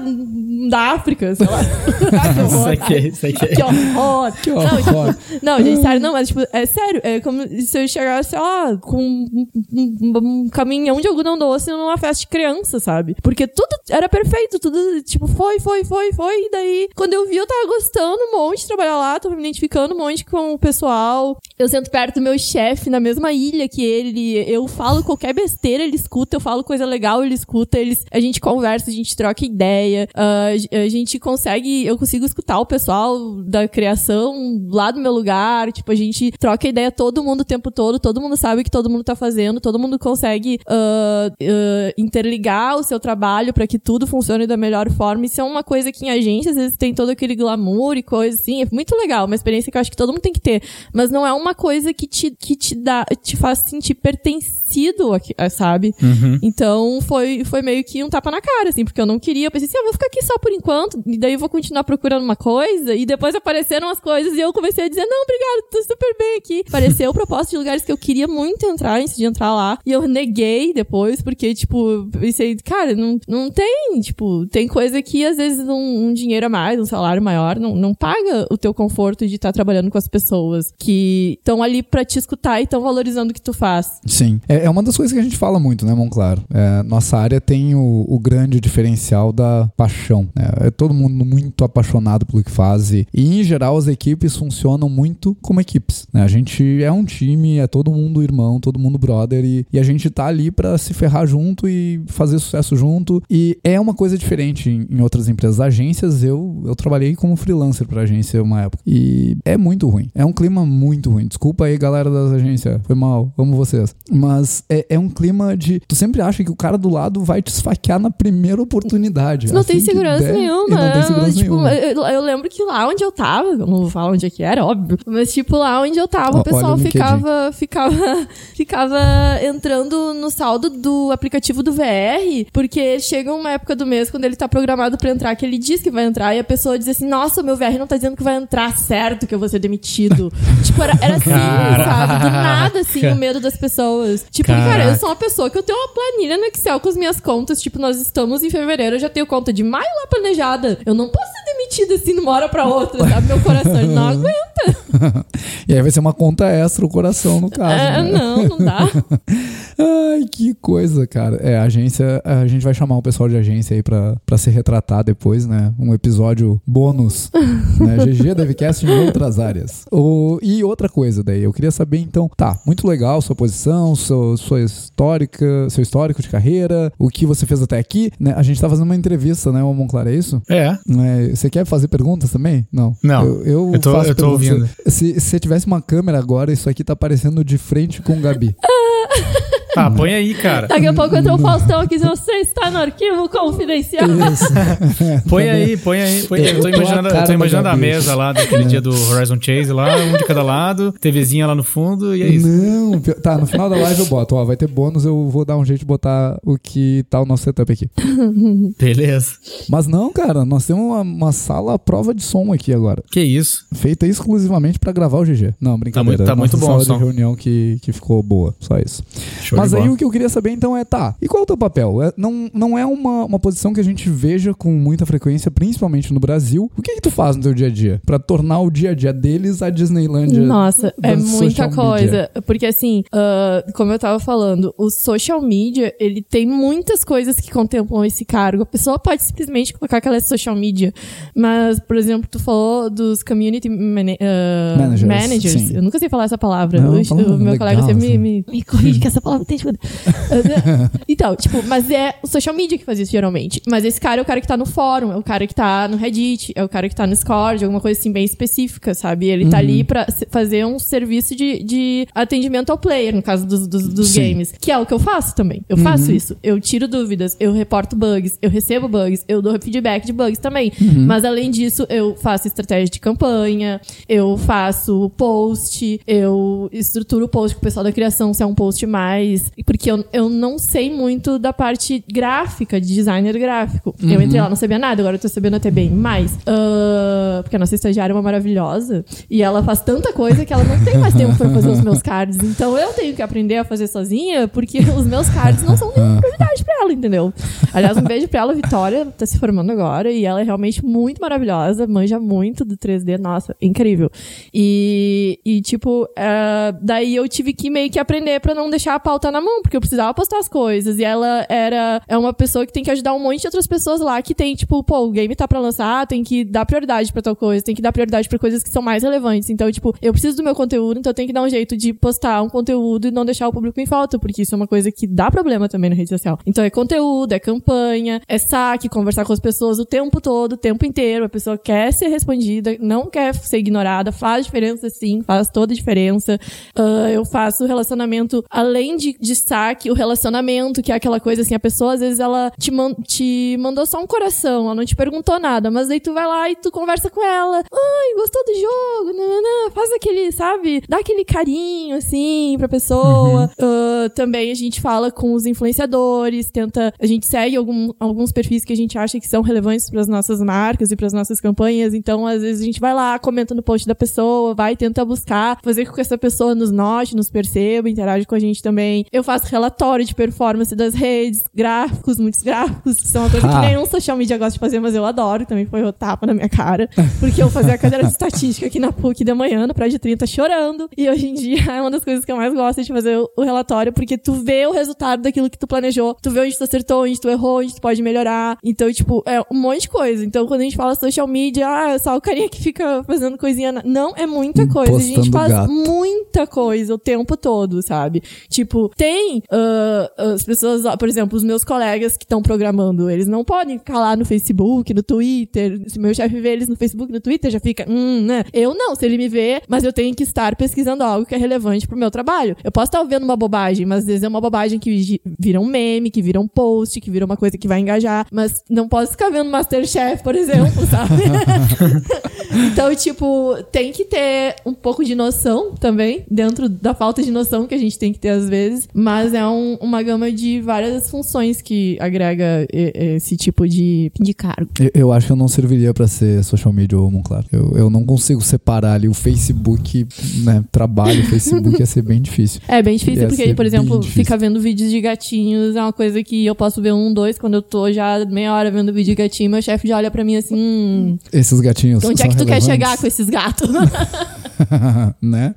da África, sei lá. [LAUGHS] isso aqui, isso aqui. Que horror. Que horror. Não, tipo, não, gente, sério, não, mas, tipo, é sério. É como se eu chegasse, sei lá, com um, um, um, caminhão de algodão doce numa festa de criança, sabe? Porque tudo era perfeito, tudo, tipo, foi, foi, foi, foi. E daí, quando eu vi, eu tava gostando um monte de trabalhar lá, tava me identificando um monte com o pessoal. Eu sento perto do meu chefe na mesma ilha que ele. Eu falo qualquer besteira, ele escuta. Eu falo coisa legal, ele escuta. Eles, a gente conversa, a gente troca ideia. Uh, a gente consegue, eu consigo escutar o pessoal da criação lá do meu lugar. Tipo, a gente troca ideia todo mundo o tempo todo. Todo mundo sabe que todo todo mundo tá fazendo, todo mundo consegue uh, uh, interligar o seu trabalho para que tudo funcione da melhor forma. Isso é uma coisa que em agência às vezes tem todo aquele glamour e coisa assim. É muito legal, uma experiência que eu acho que todo mundo tem que ter. Mas não é uma coisa que te, que te dá, te faz sentir pertencido, sabe? Uhum. Então foi, foi meio que um tapa na cara, assim, porque eu não queria. Eu pensei assim, eu ah, vou ficar aqui só por enquanto, e daí eu vou continuar procurando uma coisa, e depois apareceram as coisas e eu comecei a dizer, não, obrigado, tô super bem aqui. Apareceu [LAUGHS] proposta de lugares que eu queria muito entrar antes de entrar lá. E eu neguei depois, porque, tipo, pensei, cara, não, não tem, tipo, tem coisa que às vezes um, um dinheiro a mais, um salário maior, não, não paga o teu conforto de estar tá trabalhando com as pessoas que estão ali para te escutar e estão valorizando o que tu faz. Sim. É, é, uma das coisas que a gente fala muito, né, Monclar? É, nossa área tem o, o, grande diferencial da paixão. Né? É todo mundo muito apaixonado pelo que faz. E, em geral, as equipes funcionam muito como equipes. Né? A gente é um time, é todo mundo irmão, todo mundo brother e, e a gente tá ali para se ferrar junto e fazer sucesso junto. E é uma coisa diferente em, em outras empresas. Agências, eu, eu trabalhei como freelancer pra agência uma época. E é muito ruim. É um clima muito ruim. Desculpa aí, galera das agências. Foi mal. Amo vocês. Mas é, é um clima de. Tu sempre acha que o cara do lado vai te esfaquear na primeira oportunidade. Não assim tem segurança nenhuma. Não tem segurança tipo, nenhuma. Eu, eu, lembro que lá onde eu tava, eu não vou falar onde é que era, óbvio. Mas, tipo, lá onde eu tava, o pessoal ficava, ficava, ficava entrando no saldo do aplicativo do VR, porque chega uma época do mês quando ele tá programado para entrar, que ele diz que vai entrar, e a pessoa diz assim: Nossa, meu VR não tá dizendo que vai entrar certo, que eu vou ser demitido. [LAUGHS] tipo, era, era assim, Caraca. sabe? Do nada, assim, o medo das pessoas. Tipo, Caraca. cara, eu sou uma pessoa que eu tenho uma planilha no Excel com as minhas contas. Tipo, nós estamos em fevereiro, eu já tenho conta de maio lá planejada. Eu não posso ser demitida assim de uma hora pra outra, sabe? Meu coração não [LAUGHS] aguenta. e aí vai ser uma conta extra o coração, no caso. É, né? não, dá. Ai, que coisa, cara. É, a agência, a gente vai chamar o pessoal de agência aí pra, pra se retratar depois, né? Um episódio bônus, [LAUGHS] né? GG Devcast em outras áreas. O, e outra coisa daí, eu queria saber então, tá, muito legal sua posição, sua, sua histórica, seu histórico de carreira, o que você fez até aqui, né? A gente tá fazendo uma entrevista, né, Monclar, é isso? É. é. Você quer fazer perguntas também? Não. Não. Eu, eu, eu tô, faço eu tô ouvindo. Se, se você tivesse uma câmera agora, isso aqui tá aparecendo de frente com o Gabi. [LAUGHS] Ah, põe aí, cara. Daqui a pouco entra o Faustão aqui, você está no arquivo confidencial. [LAUGHS] Põe aí, põe aí. Põe aí. Eu tô imaginando, eu tô imaginando a mesa lá daquele dia do Horizon Chase lá, um de cada lado, TVzinha lá no fundo e é isso. Não, tá, no final da live eu boto, ó, vai ter bônus, eu vou dar um jeito de botar o que tá o nosso setup aqui. [LAUGHS] Beleza. Mas não, cara, nós temos uma, uma sala prova de som aqui agora, Que isso. feita exclusivamente pra gravar o GG. Não, brincadeira. tá muito Nossa bom o sala som. de reunião que, que ficou boa, só isso. Show Mas de aí o que eu queria saber então é, tá, e qual é o teu papel? É- não, não é uma, uma posição que a gente veja com muita frequência, principalmente no Brasil. O que que tu faz no teu dia a dia pra tornar o dia a dia deles a Disneylândia? Nossa, é muita coisa. Porque assim, ah, como eu tava falando, o social media, ele tem muitas coisas que contemplam esse cargo. A pessoa pode simplesmente colocar que ela é social media. Mas, por exemplo, tu falou dos community mana- ah, Managers, managers. Eu nunca sei falar essa palavra. Não, o, meu legal, colega sempre assim. me, me, me corrige que essa palavra tem [LAUGHS] então, tipo, mas é o social media que faz isso geralmente. Mas esse cara é o cara que tá no fórum, é o cara que tá no Reddit, é o cara que tá no Discord, alguma coisa assim bem específica, sabe? Ele tá Uhum. ali pra se- fazer um serviço de, de atendimento ao player, no caso dos, dos, dos. Uhum. games. Que é o que eu faço também. Eu faço isso. Eu tiro dúvidas, eu reporto bugs, eu recebo bugs, eu dou feedback de bugs também. Uhum. Mas além disso, eu faço estratégia de campanha, eu faço post, eu estruturo o post com o pessoal da criação, se é um post mais. Porque eu, eu não sei muito da parte gráfica, de designer gráfico. Eu entrei lá, não sabia nada, agora eu tô sabendo até bem mais. Ah, porque a nossa estagiária é uma maravilhosa e ela faz tanta coisa que ela não tem mais tempo pra fazer os meus cards. Então eu tenho que aprender a fazer sozinha, porque [LAUGHS] os meus cards não são nenhuma prioridade pra ela, entendeu? Aliás, um beijo pra ela, Vitória, tá se formando agora e ela é realmente muito maravilhosa, manja muito do 3D, nossa, incrível. E, e tipo, é, daí eu tive que meio que aprender pra não deixar a pauta na mão, porque eu precisava postar as coisas. E ela era é uma pessoa que tem que ajudar um monte de outras pessoas lá que tem, tipo, pô, o game tá pra lançar, tem que dar prioridade pra tal coisa, tem que dar prioridade pra coisas que são mais relevantes. Então, tipo, eu preciso do meu conteúdo, então eu tenho que dar um jeito de postar um conteúdo e não deixar o público em falta, porque isso é uma coisa que dá problema também na rede social. Então é conteúdo, é campanha, é saque, conversar com as pessoas o tempo todo, o tempo inteiro. A pessoa quer ser respondida, não quer ser ignorada, faz diferença sim, faz toda a diferença. Ah, eu faço relacionamento, além de, de saque, o relacionamento, que é aquela coisa assim, a pessoa às vezes ela te, man- te mandou só um coração, ela não te perguntou nada, mas aí tu vai lá e tu conversa com ela. Ai, gostou do jogo? Faz aquele, sabe? Dá aquele carinho, assim, pra pessoa. Ah, também a gente fala com os influenciadores, tenta. A gente segue algum- alguns perfis que a gente acha que são relevantes para as nossas marcas e para as nossas campanhas. Então, às vezes, a gente vai lá, comenta no post da pessoa, vai tentar buscar, fazer com que essa pessoa nos note, nos perceba, interage com a gente também. Eu faço relatório de performance das redes, gráficos, muitos gráficos, que são uma coisa Ah. que nenhum social media gosta de fazer, mas eu adoro. Também foi o tapa na minha cara. Porque eu fazia a cadeira de estatística aqui na PUC de manhã, no prédio 30, chorando. E hoje em dia é uma das coisas que eu mais gosto de fazer o relatório, porque tu vê o resultado daquilo que tu planejou. Tu vê onde tu acertou, onde tu errou, onde tu pode melhorar. Então, tipo, é um monte de coisa. Então, quando a gente fala social media, ah, é só o carinha que fica fazendo coisinha. na- Não, é muita coisa. A gente faz gato. muita coisa o tempo todo, sabe? Tipo, tem ah, as pessoas, ó, por exemplo, os meus colegas que estão programando, eles não podem ficar lá no Facebook, no Twitter. Se meu chefe vê eles no Facebook, no Twitter, já fica, hum, né? Eu não, se ele me vê, mas eu tenho que estar pesquisando algo que é relevante pro meu trabalho. Eu posso estar vendo uma bobagem, mas às vezes é uma bobagem que vi- vira um meme, que vira um post, que vira uma coisa que vai engajar, mas não posso ficar vendo Masterchef, por exemplo, sabe? [LAUGHS] Então, tipo, tem que ter um pouco de noção também, dentro da falta de noção que a gente tem que ter às vezes, mas é um- uma gama de várias funções que agrega esse tipo de, de cargo. Eu, eu acho que eu não serviria pra ser social media ou claro. Eu, eu não consigo separar ali o Facebook, né? Trabalho, [LAUGHS] Facebook ia ser bem difícil. É bem difícil, Ia porque, ser por exemplo, ficar vendo vídeos de gatinhos é uma coisa que eu posso ver um, dois, quando eu tô já meia hora vendo vídeo de gatinho, meu chefe já olha pra mim assim, hum, Esses gatinhos. onde é que tu quer chegar com esses gatos? [LAUGHS] né?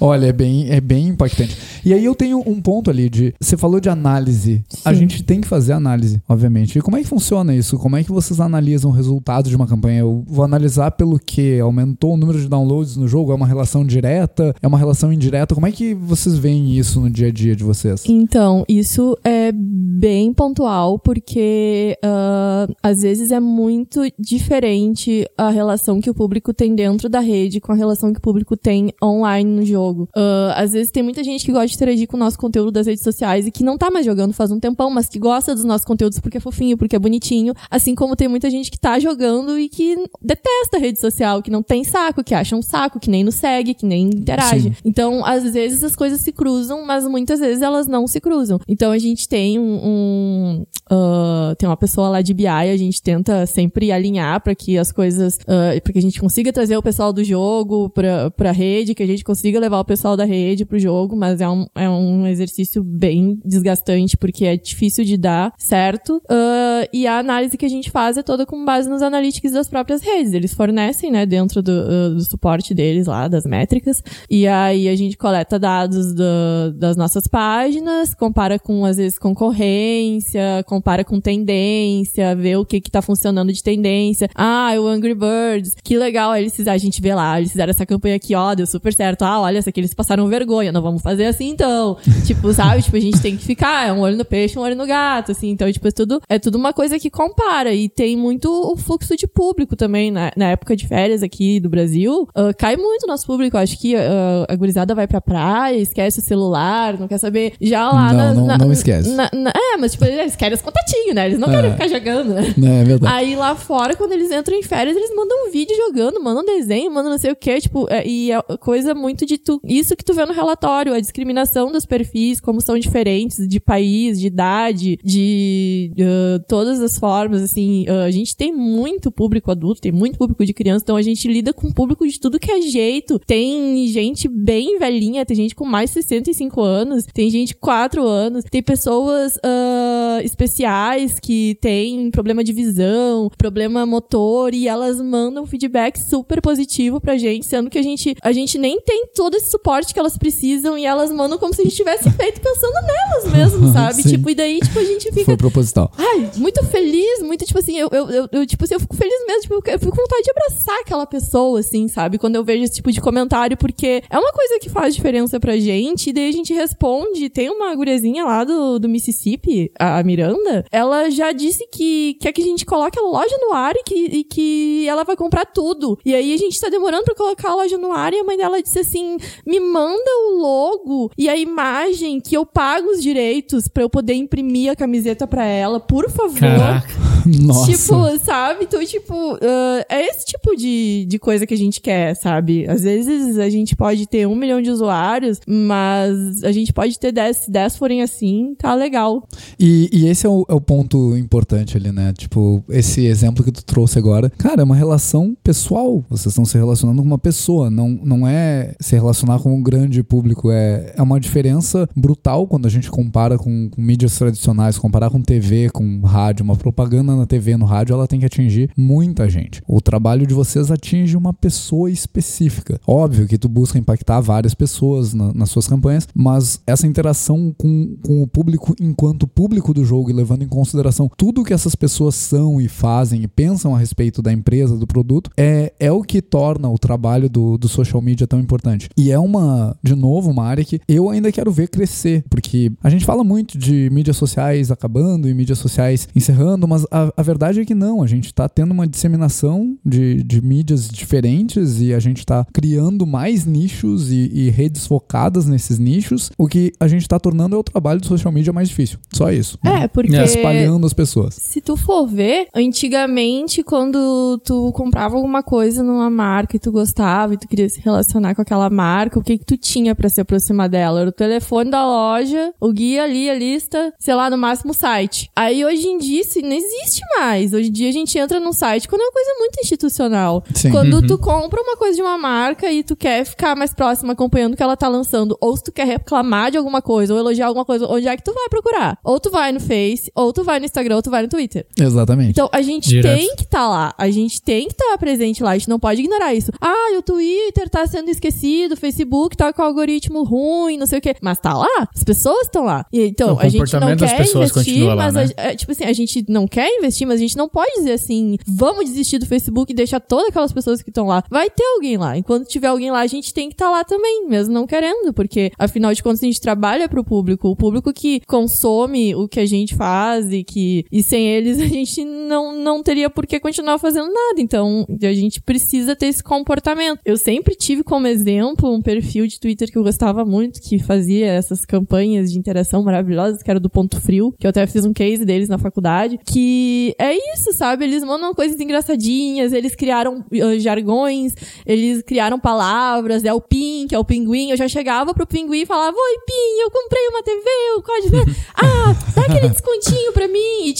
Olha, é bem, é bem impactante. E aí eu tenho um ponto ali de. Você falou de análise. A Sim. gente tem que fazer análise, obviamente. E como é que funciona isso? Como é que vocês analisam o resultado de uma campanha? Eu vou analisar pelo que? Aumentou o número de downloads no jogo? É uma relação direta? É uma relação indireta? Como é que vocês veem isso no dia a dia de vocês? Então, isso é bem pontual, porque ah, às vezes é muito diferente a relação que o público tem dentro da rede com a relação que o público público tem online no jogo. Uh, às vezes tem muita gente que gosta de interagir com o nosso conteúdo das redes sociais e que não tá mais jogando faz um tempão, mas que gosta dos nossos conteúdos porque é fofinho, porque é bonitinho. Assim como tem muita gente que tá jogando e que detesta a rede social, que não tem saco, que acha um saco, que nem nos segue, que nem interage. Sim. Então, às vezes as coisas se cruzam, mas muitas vezes elas não se cruzam. Então a gente tem um. um uh, tem uma pessoa lá de BI, a gente tenta sempre alinhar para que as coisas. Uh, para que a gente consiga trazer o pessoal do jogo pra, pra rede, que a gente consiga levar o pessoal da rede pro jogo, mas é um, é um exercício bem desgastante, porque é difícil de dar certo. Uh, e a análise que a gente faz é toda com base nos analytics das próprias redes. Eles fornecem, né, dentro do, uh, do suporte deles lá, das métricas. E aí a gente coleta dados do, das nossas páginas, compara com, às vezes, concorrência, compara com tendência, vê o que que tá funcionando de tendência. Ah, o Angry Birds, que legal, eles fizeram, a gente vê lá, eles fizeram essa campanha aqui, ó, deu super certo. Ah, olha, essa aqui eles passaram vergonha, não vamos fazer assim então. [LAUGHS] tipo, sabe? Tipo, a gente tem que ficar, é um olho no peixe, um olho no gato, assim. Então, tipo, é tudo, é tudo uma coisa que compara. E tem muito o fluxo de público também, né? na época de férias aqui do Brasil, uh, cai muito nosso público. Acho que uh, a gurizada vai pra praia, esquece o celular, não quer saber. Já lá não, na, não, na, não esquece. Na, é, mas tipo, eles querem os contatinhos, né? Eles não é. querem ficar jogando, né? É, é verdade. Aí lá fora, quando eles entram em férias, eles mandam um vídeo jogando, mandam um desenho, mandam não sei o que, tipo, é, e é coisa muito de tu. Isso que tu vê no relatório, a discriminação dos perfis, como são diferentes de país, de idade, de uh, todas as formas, assim. Uh, a gente tem muito público adulto, tem muito público de criança, então a gente lida com público de tudo que é jeito. Tem gente bem velhinha, tem gente com mais de 65 anos, tem gente com 4 anos, tem pessoas uh, especiais que têm problema de visão, problema motor, e elas mandam feedback super positivo pra gente, sendo que a gente, a gente nem tem todo esse suporte que elas precisam e elas mandam como se a gente tivesse [LAUGHS] feito pensando nelas mesmo, [LAUGHS] sabe? tipo, e daí, tipo, a gente fica. Foi proposital. Ai, muito feliz, muito, tipo assim, eu, eu, eu, eu tipo assim, eu fico feliz mesmo, tipo, eu fico com vontade de abraçar aquela pessoa, assim, sabe? Quando eu vejo esse tipo de comentário, porque é uma coisa que faz diferença pra gente, e daí a gente responde. Tem uma gurezinha lá do, do Mississippi, a Miranda, ela já disse que quer que a gente coloque a loja no ar e que, e que ela vai comprar tudo. E aí a gente tá demorando pra colocar a loja no ar, e a mãe dela disse assim: me manda o logo e a imagem que eu pago os direitos pra eu poder imprimir a camiseta pra ela, por favor. Caraca. [LAUGHS] Nossa. Tipo, sabe? Então, tipo, uh, é esse tipo de, de coisa que a gente quer, sabe? Às vezes a gente pode ter um milhão de usuários, mas a gente pode ter dez. Se dez forem assim, tá legal. E, e esse é o, é o, ponto importante ali, né? Tipo, esse exemplo que tu trouxe agora. Cara, é uma relação pessoal. Vocês estão se relacionando com uma pessoa. Não, não é se relacionar com um grande público. É, é uma diferença brutal quando a gente compara com, com mídias tradicionais, comparar com TV, com rádio. Uma propaganda na TV, no rádio, ela tem que atingir muita gente. O trabalho de vocês atinge uma pessoa específica. Óbvio que tu busca impactar várias pessoas na, nas suas campanhas, mas essa interação com, com o público enquanto público do jogo e levando em consideração tudo que essas pessoas são e fazem e pensam a respeito da empresa, do produto, é, é o que torna o trabalho do, do social media tão importante. E é uma, de novo, uma área que eu ainda quero ver crescer, porque a gente fala muito de mídias sociais acabando e mídias sociais encerrando, mas a, a verdade é que não, a gente está tendo uma disseminação de, de mídias diferentes e a gente está criando mais nichos e, e, redes focadas nesses nichos. O que a gente está tornando é o trabalho do social media mais difícil. Só isso. É, porque. Espalhando as pessoas. Se tu for ver, antigamente, quando tu comprava alguma coisa numa marca e tu gostava e tu queria se relacionar com aquela marca, o que que tu tinha para se aproximar dela? Era o telefone da loja, o guia ali, a lista, sei lá, no máximo o site. Aí hoje em dia isso não existe mais. Hoje em dia a gente entra num site quando é uma coisa muito institucional. Sim. Quando Uhum. tu compra uma coisa de uma marca e tu quer ficar mais próximo acompanhando o que ela tá lançando, ou se tu quer reclamar de alguma coisa, ou elogiar alguma coisa, onde é que tu vai procurar? Ou tu vai no Face, ou tu vai no Instagram, ou tu vai no Twitter. Exatamente. Então a gente Direto. tem que estar lá. A gente tem que estar presente lá. A gente não pode ignorar isso. Ah, o Twitter tá sendo esquecido, o Facebook tá com o algoritmo ruim, não sei o quê. Mas tá lá. As pessoas estão lá. E, então, O a gente não quer investir, lá, mas né? a, é, tipo assim, a gente não quer investir, mas a gente não pode dizer assim, vamos desistir do Facebook e deixar todas aquelas pessoas que estão lá. Vai ter alguém lá. Enquanto tiver alguém lá, a gente tem que estar lá também, mesmo não querendo, porque afinal de contas a gente trabalha pro público, o público que consome o que a gente faz e que e sem eles [LAUGHS] a gente não, não teria por que continuar fazendo nada. Então, a gente precisa ter esse comportamento. Eu sempre tive como exemplo um perfil de Twitter que eu gostava muito, que fazia essas campanhas de interação maravilhosas, que era do Ponto Frio, que eu até fiz um case deles na faculdade, que é isso, sabe? Eles mandam coisas engraçadinhas, eles criaram uh, jargões, eles criaram palavras, é o PIN, que é o pinguim. Eu já chegava pro pinguim e falava, oi, PIN, eu comprei uma TV, o código... [LAUGHS] ah, dá aquele descontinho pra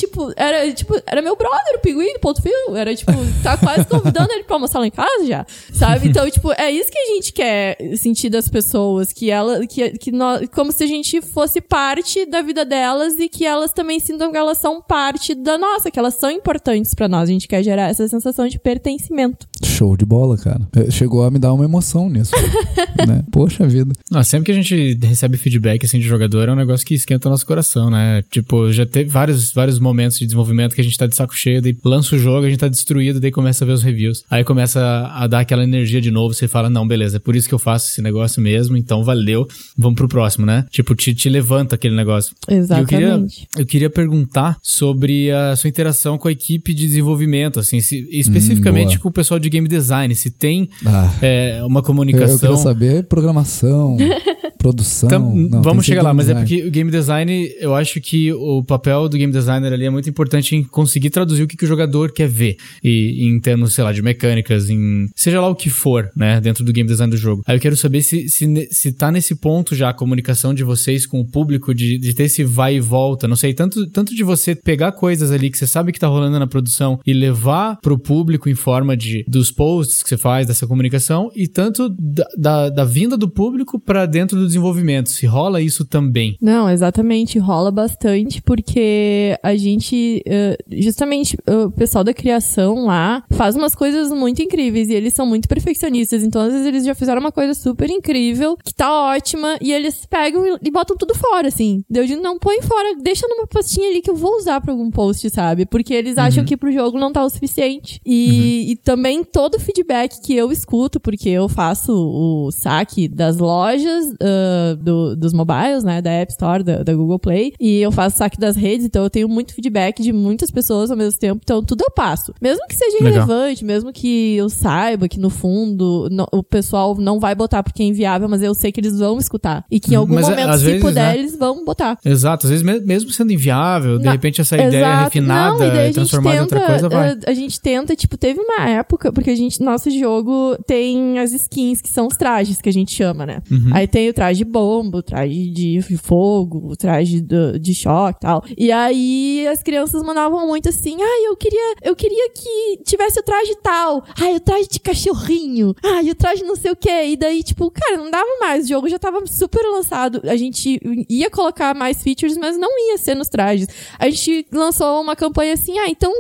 tipo, era, tipo, era meu brother, o pinguim, do Ponto Frio. Era, tipo, tá quase convidando ele pra almoçar lá em casa já, sabe? Então, tipo, é isso que a gente quer sentir das pessoas, que ela, que, que nós, como se a gente fosse parte da vida delas e que elas também sintam que elas são parte da nossa, que elas são importantes para nós. A gente quer gerar essa sensação de pertencimento. Show de bola, cara. É, chegou a me dar uma emoção nisso. [LAUGHS] né? Poxa vida. Ah, sempre que a gente recebe feedback assim de jogador é um negócio que esquenta o nosso coração, né? Tipo, já teve vários, vários momentos de desenvolvimento que a gente tá de saco cheio, daí lança o jogo, a gente tá destruído, daí começa a ver os reviews. Aí começa a, a dar aquela energia de novo, você fala, não, beleza, é por isso que eu faço esse negócio mesmo, então valeu, vamos pro próximo, né? Tipo, te, te levanta aquele negócio. Exatamente. Eu queria, eu queria perguntar sobre a sua interação com a equipe de desenvolvimento, assim, se, especificamente Hum, com o pessoal de game design, se tem Ah, é, uma comunicação. eu queria saber programação, [LAUGHS] produção. Tam- Não, Então, vamos chegar lá, mas é design. porque o game design, eu acho que o papel do game designer ali é muito importante em conseguir traduzir o que, que o jogador quer ver. E em termos, sei lá, de mecânicas, em seja lá o que for, né, dentro do game design do jogo. Aí eu quero saber se, se, se tá nesse ponto já a comunicação de vocês com o público, de, de ter esse vai e volta, não sei, tanto, tanto de você pegar coisas ali que você sabe que tá rolando na produção e levar pro público em forma de dos posts que você faz, dessa comunicação, e tanto da, da, da vinda do público pra dentro do desenvolvimento. Se rola isso também. Não, exatamente, rola bastante, porque a gente, eh, justamente, o pessoal da criação lá faz umas coisas muito incríveis e eles são muito perfeccionistas. Então, às vezes, eles já fizeram uma coisa super incrível, que tá ótima, e eles pegam e, botam tudo fora, assim. Eu digo, não põe fora, deixa numa pastinha ali que eu vou usar pra algum post, sabe? Porque eles acham que pro jogo não tá o suficiente. E, e também todo o feedback que eu escuto, porque eu faço o saque das lojas ah, do- dos mobiles, né? Da App Store, da, da Google Play. E eu faço saque das redes, então eu tenho muito feedback de muitas pessoas ao mesmo tempo. Então tudo eu passo. Mesmo que seja Legal. relevante, mesmo que eu saiba que no fundo o pessoal não vai botar porque é inviável, mas eu sei que eles vão escutar. E que em algum Mas, é, momento, se vezes, puder, né? eles vão botar. Exato, às vezes me- mesmo sendo inviável, de Não, repente essa ideia Exato. refinada Não, e transformada em outra tenta, coisa vai. A, a gente tenta, tipo, teve uma época, porque a gente, nosso jogo tem as skins, que são os trajes que a gente chama, né? Uhum. Aí tem o traje de bomba, o traje de fogo, o traje do- de choque e tal. E aí as crianças mandavam muito assim, ai, eu queria, eu queria que tivesse o traje tal. Ai, o traje de cachorrinho. Ai, o traje não sei o quê. E daí, tipo, cara, não dava mais. O jogo já tava super lançado. A gente ia colocar mais features, mas não ia ser nos trajes. A gente lançou uma campanha assim, ah, então,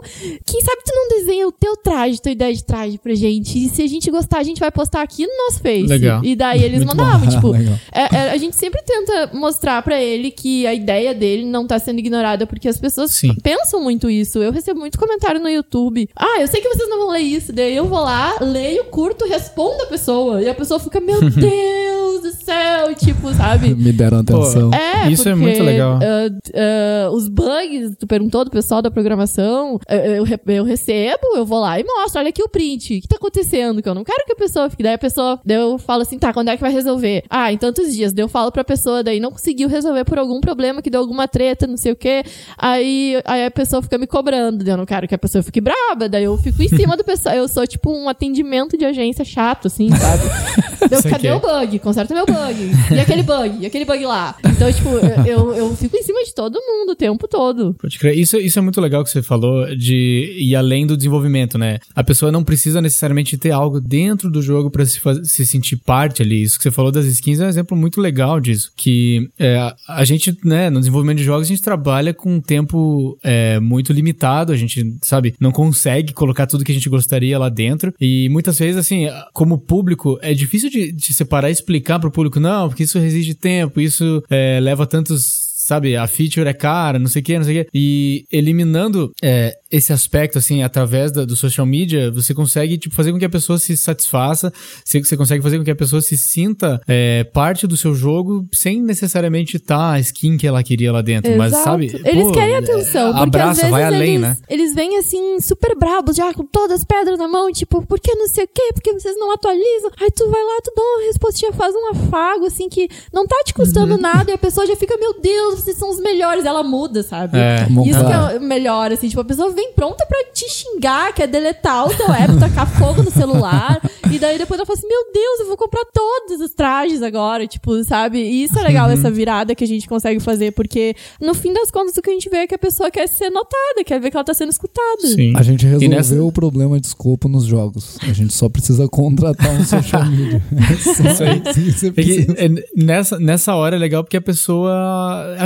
quem sabe tu não desenha o teu traje, tua ideia de traje pra gente. E se a gente gostar, a gente vai postar aqui no nosso Face. Legal. E daí eles Muito bom. mandavam, tipo, [LAUGHS] Legal. é- é, a gente sempre tenta mostrar pra ele que a ideia dele não tá sendo ignorada, porque as pessoas Sim. pensam muito isso. Eu recebo muito comentário no YouTube. Ah, eu sei que vocês não vão ler isso. Daí eu vou lá, leio, curto, respondo a pessoa. E a pessoa fica, meu [LAUGHS] Deus do céu, tipo, sabe? [LAUGHS] Me deram atenção. É, Isso é porque, muito legal. ah, ah, os bugs, tu perguntou do pessoal da programação, eu, re- eu recebo, eu vou lá e mostro, olha aqui o print, o que tá acontecendo? Que eu não quero que a pessoa fique. Daí a pessoa, daí eu falo assim, tá, quando é que vai resolver? Ah, em tantos dias. Daí eu falo pra pessoa, daí não conseguiu resolver por algum problema, que deu alguma treta, não sei o quê. Aí, aí a pessoa fica me cobrando, eu não quero que a pessoa fique braba, daí eu fico em cima do pessoal. Eu sou tipo um atendimento de agência chato, assim, sabe? [LAUGHS] Daí eu, Isso cadê o bug? Conserta meu bug. E aquele bug? E aquele bug lá? Então, tipo, eu, eu fico em cima de todo mundo o tempo todo. Pode crer. Isso, isso é muito legal que você falou de ir além do desenvolvimento, né? A pessoa não precisa necessariamente ter algo dentro do jogo pra se, se sentir parte ali. Isso que você falou das skins é um exemplo muito legal disso. Que é, a- a gente, né, no desenvolvimento de jogos, a gente trabalha com um tempo é, muito limitado. A gente, sabe, não consegue colocar tudo que a gente gostaria lá dentro. E muitas vezes, assim, como público, é difícil de, de separar e explicar pro público, não, porque isso exige tempo, isso é, leva tantos sabe? A feature é cara, não sei o que, não sei o que. E eliminando é, esse aspecto, assim, através da, do social media, você consegue, tipo, fazer com que a pessoa se satisfaça, você, você consegue fazer com que a pessoa se sinta é, parte do seu jogo sem necessariamente estar tá a skin que ela queria lá dentro. Mas, Exato. sabe? Eles pô, querem atenção. é, porque às Abraça, vezes vai além, eles, né? Eles vêm assim, super brabos, já com todas as pedras na mão, tipo, por que não sei o quê? Por que vocês não atualizam? Aí tu vai lá, tu dá uma respostinha, faz um afago, assim, que não tá te custando Uhum. nada, e a pessoa já fica, meu Deus, vocês são os melhores. Ela muda, sabe? É. Isso que é o melhor, assim, tipo, a pessoa vem pronta pra te xingar, quer deletar o teu app, tacar fogo no celular, e daí depois ela fala assim, meu Deus, eu vou comprar todos os trajes agora, tipo, sabe? E isso é legal, Uhum. essa virada que a gente consegue fazer, porque no fim das contas o que a gente vê é que a pessoa quer ser notada, quer ver que ela tá sendo escutada. Sim. A gente resolveu nessa- o problema de escopo nos jogos. A gente só precisa contratar um social media. [LAUGHS] Isso aí. [LAUGHS] Sim, você É que, é, nessa, nessa hora é legal porque a pessoa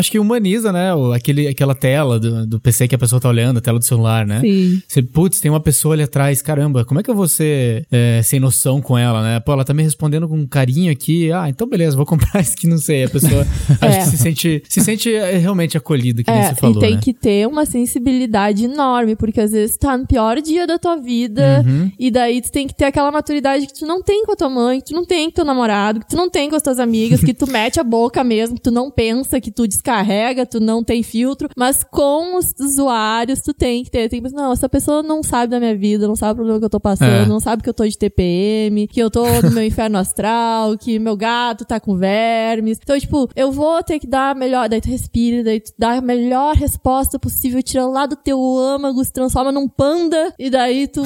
acho que humaniza, né? o- Aquele, aquela tela do, do PC que a pessoa tá olhando, a tela do celular, né? Sim. Você, putz, tem uma pessoa ali atrás, caramba, como é que eu vou ser é, sem noção com ela, né? Pô, ela tá me respondendo com carinho aqui. Ah, então beleza, vou [LAUGHS] comprar isso que não sei. A pessoa [LAUGHS] acho que se sente, se sente é, realmente acolhida, que nem É, você falou, e tem né? que ter uma sensibilidade enorme, porque às vezes tá no pior dia da tua vida, Uhum. e daí tu tem que ter aquela maturidade que tu não tem com a tua mãe, que tu não tem com teu namorado, que tu não tem com as tuas amigas, que tu mete a boca mesmo, que tu não pensa, que tu descarrega, tu não tem filtro, mas com os usuários tu tem que ter, tem que pensar, não, essa pessoa não sabe da minha vida, não sabe o problema que eu tô passando, É. não sabe que eu tô de TPM, que eu tô no meu [LAUGHS] inferno astral, que meu gato tá com vermes. Então, tipo, eu vou ter que dar a melhor. Daí tu respira, daí tu dá a melhor resposta possível, tira lá do teu âmago, se transforma num panda, e daí tu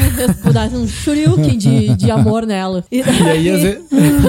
dá um shuriken de, de amor nela. E, daí, E aí, às vezes,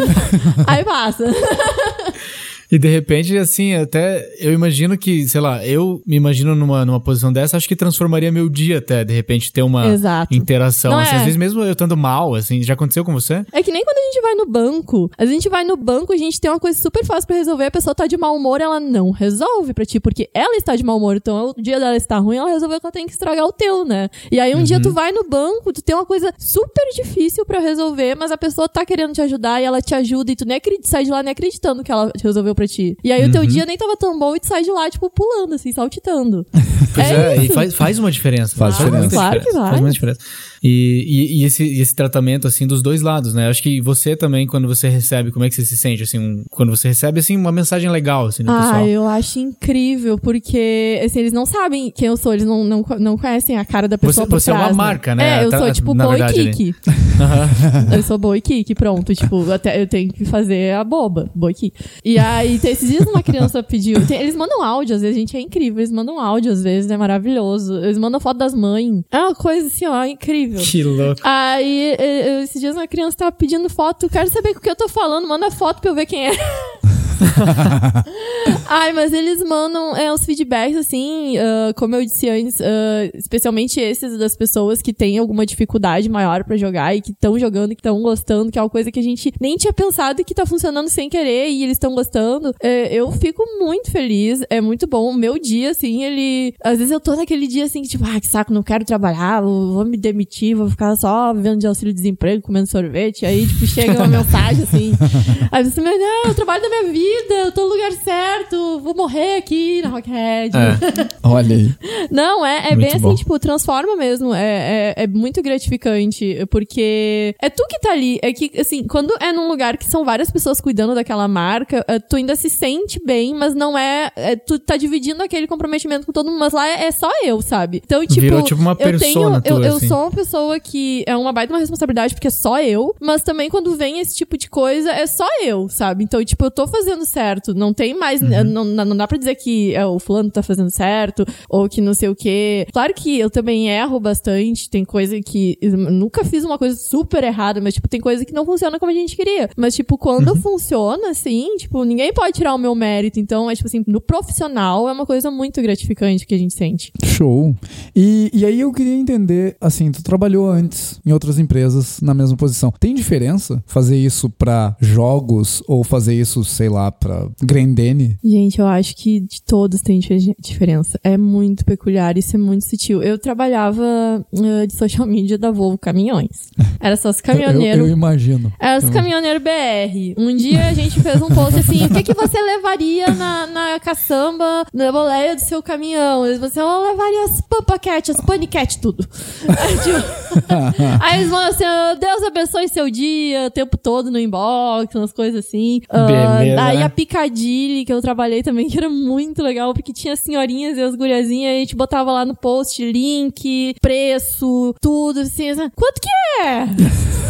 [LAUGHS] aí passa. [LAUGHS] E de repente, assim, até eu imagino que, sei lá, eu me imagino numa, numa posição dessa, acho que transformaria meu dia até, de repente, ter uma Exato. interação. Assim, é? Às vezes mesmo eu estando mal, assim, já aconteceu com você? É que nem quando a gente vai no banco. A gente vai no banco, a gente tem uma coisa super fácil pra resolver. A pessoa tá de mau humor, ela não resolve pra ti, porque ela está de mau humor. Então, o dia dela está ruim, ela resolveu que ela tem que estragar o teu, né? E aí, um dia tu vai no banco, tu tem uma coisa super difícil pra resolver, mas a pessoa tá querendo te ajudar e ela te ajuda e tu nem acredita, sai de lá nem acreditando que ela resolveu pra ti. E aí, o teu dia nem tava tão bom e tu sai de lá, tipo, pulando, assim, saltitando. [LAUGHS] Pois É é, e faz, faz uma diferença. Faz muita diferença. Claro que diferença, faz. muita diferença. E, e, e esse, e esse tratamento, assim, dos dois lados, né? Acho que você também, quando você recebe, como é que você se sente, assim, um- quando você recebe, assim, uma mensagem legal, assim, do Ah, pessoal. eu acho incrível, porque assim, eles não sabem quem eu sou, eles não, não, não conhecem a cara da pessoa Você- por você é uma trás, marca, né? É, eu Tá- sou tipo na Boy verdade, ali. [LAUGHS] Kiki. eu sou Boy Kiki, pronto. Tipo, até eu tenho que fazer a boba, Boy Kiki. E aí, tem- esses dias uma criança pediu. eles mandam áudio, às vezes, gente, é incrível. Eles mandam áudio, às vezes, é maravilhoso. Eles mandam foto das mães. É uma coisa assim, ó, incrível. Que louco. Aí, eh, eh, esses dias uma criança tava pedindo foto, quero saber o que eu tô falando, manda foto pra eu ver quem é. [LAUGHS] [LAUGHS] Ai, mas eles mandam é, os feedbacks, assim, ah, como eu disse antes, ah, especialmente esses das pessoas que têm alguma dificuldade maior pra jogar e que estão jogando, que estão gostando, que é uma coisa que a gente nem tinha pensado e que tá funcionando sem querer e eles estão gostando. É, eu fico muito feliz, é muito bom. O meu dia, assim, ele. Às vezes eu tô naquele dia assim, que, tipo, ah, que saco, não quero trabalhar, vou, vou me demitir, vou ficar só vivendo de auxílio-desemprego, comendo sorvete. Aí, tipo, chega uma [LAUGHS] mensagem assim. Aí você, meu, não, eu trabalho da minha vida, eu tô no lugar certo, vou morrer aqui na Rockhead. É. Olha aí. [LAUGHS] Não, é, é bem assim, bom. tipo, transforma mesmo. É, é, é muito gratificante, porque é tu que tá ali. É que, assim, quando é num lugar que são várias pessoas cuidando daquela marca, é, tu ainda se sente bem, mas não é, é- Tu tá dividindo aquele comprometimento com todo mundo, mas lá é, é só eu, sabe? Então, tipo. Virou tipo uma eu tenho, eu, tua, eu assim. sou uma pessoa que é uma baita uma responsabilidade, porque é só eu, mas também quando vem esse tipo de coisa, é só eu, sabe? Então, tipo, eu tô fazendo certo. Não tem mais. Uhum. Não, não, dá pra dizer que é, o fulano tá fazendo certo, ou que não sei o quê. Claro que eu também erro bastante, tem coisa que. Nunca fiz uma coisa super errada, mas, tipo, tem coisa que não funciona como a gente queria. Mas, tipo, quando Uhum. funciona, assim, tipo, ninguém pode tirar o meu mérito. Então, é tipo assim, no profissional é uma coisa muito gratificante que a gente sente. Show. E, e aí eu queria entender, assim, tu trabalhou antes em outras empresas na mesma posição. Tem diferença fazer isso pra jogos ou fazer isso, sei lá, lá pra Grendene. Gente, eu acho que de todos tem dife- diferença. É muito peculiar, isso é muito sutil. Eu trabalhava uh, de social media da Volvo Caminhões. [LAUGHS] Era só os Eu, caminhoneiros. eu imagino. Era os caminhoneiros BR. Um dia a gente fez um post assim: o que, que você levaria na, na caçamba, na boleia do seu caminhão? Eles Você eu levaria as pampaquete, as paniquete, tudo. [LAUGHS] Aí, tipo, [LAUGHS] aí eles vão assim: "Ah, Deus abençoe seu dia, o tempo todo no inbox, umas coisas assim. Beleza, Daí né? a Picadilly, que eu trabalhei também, que era muito legal, porque tinha as senhorinhas e as guriazinhas, e a gente botava lá no post link, preço, tudo, assim, assim, quanto que é? [LAUGHS]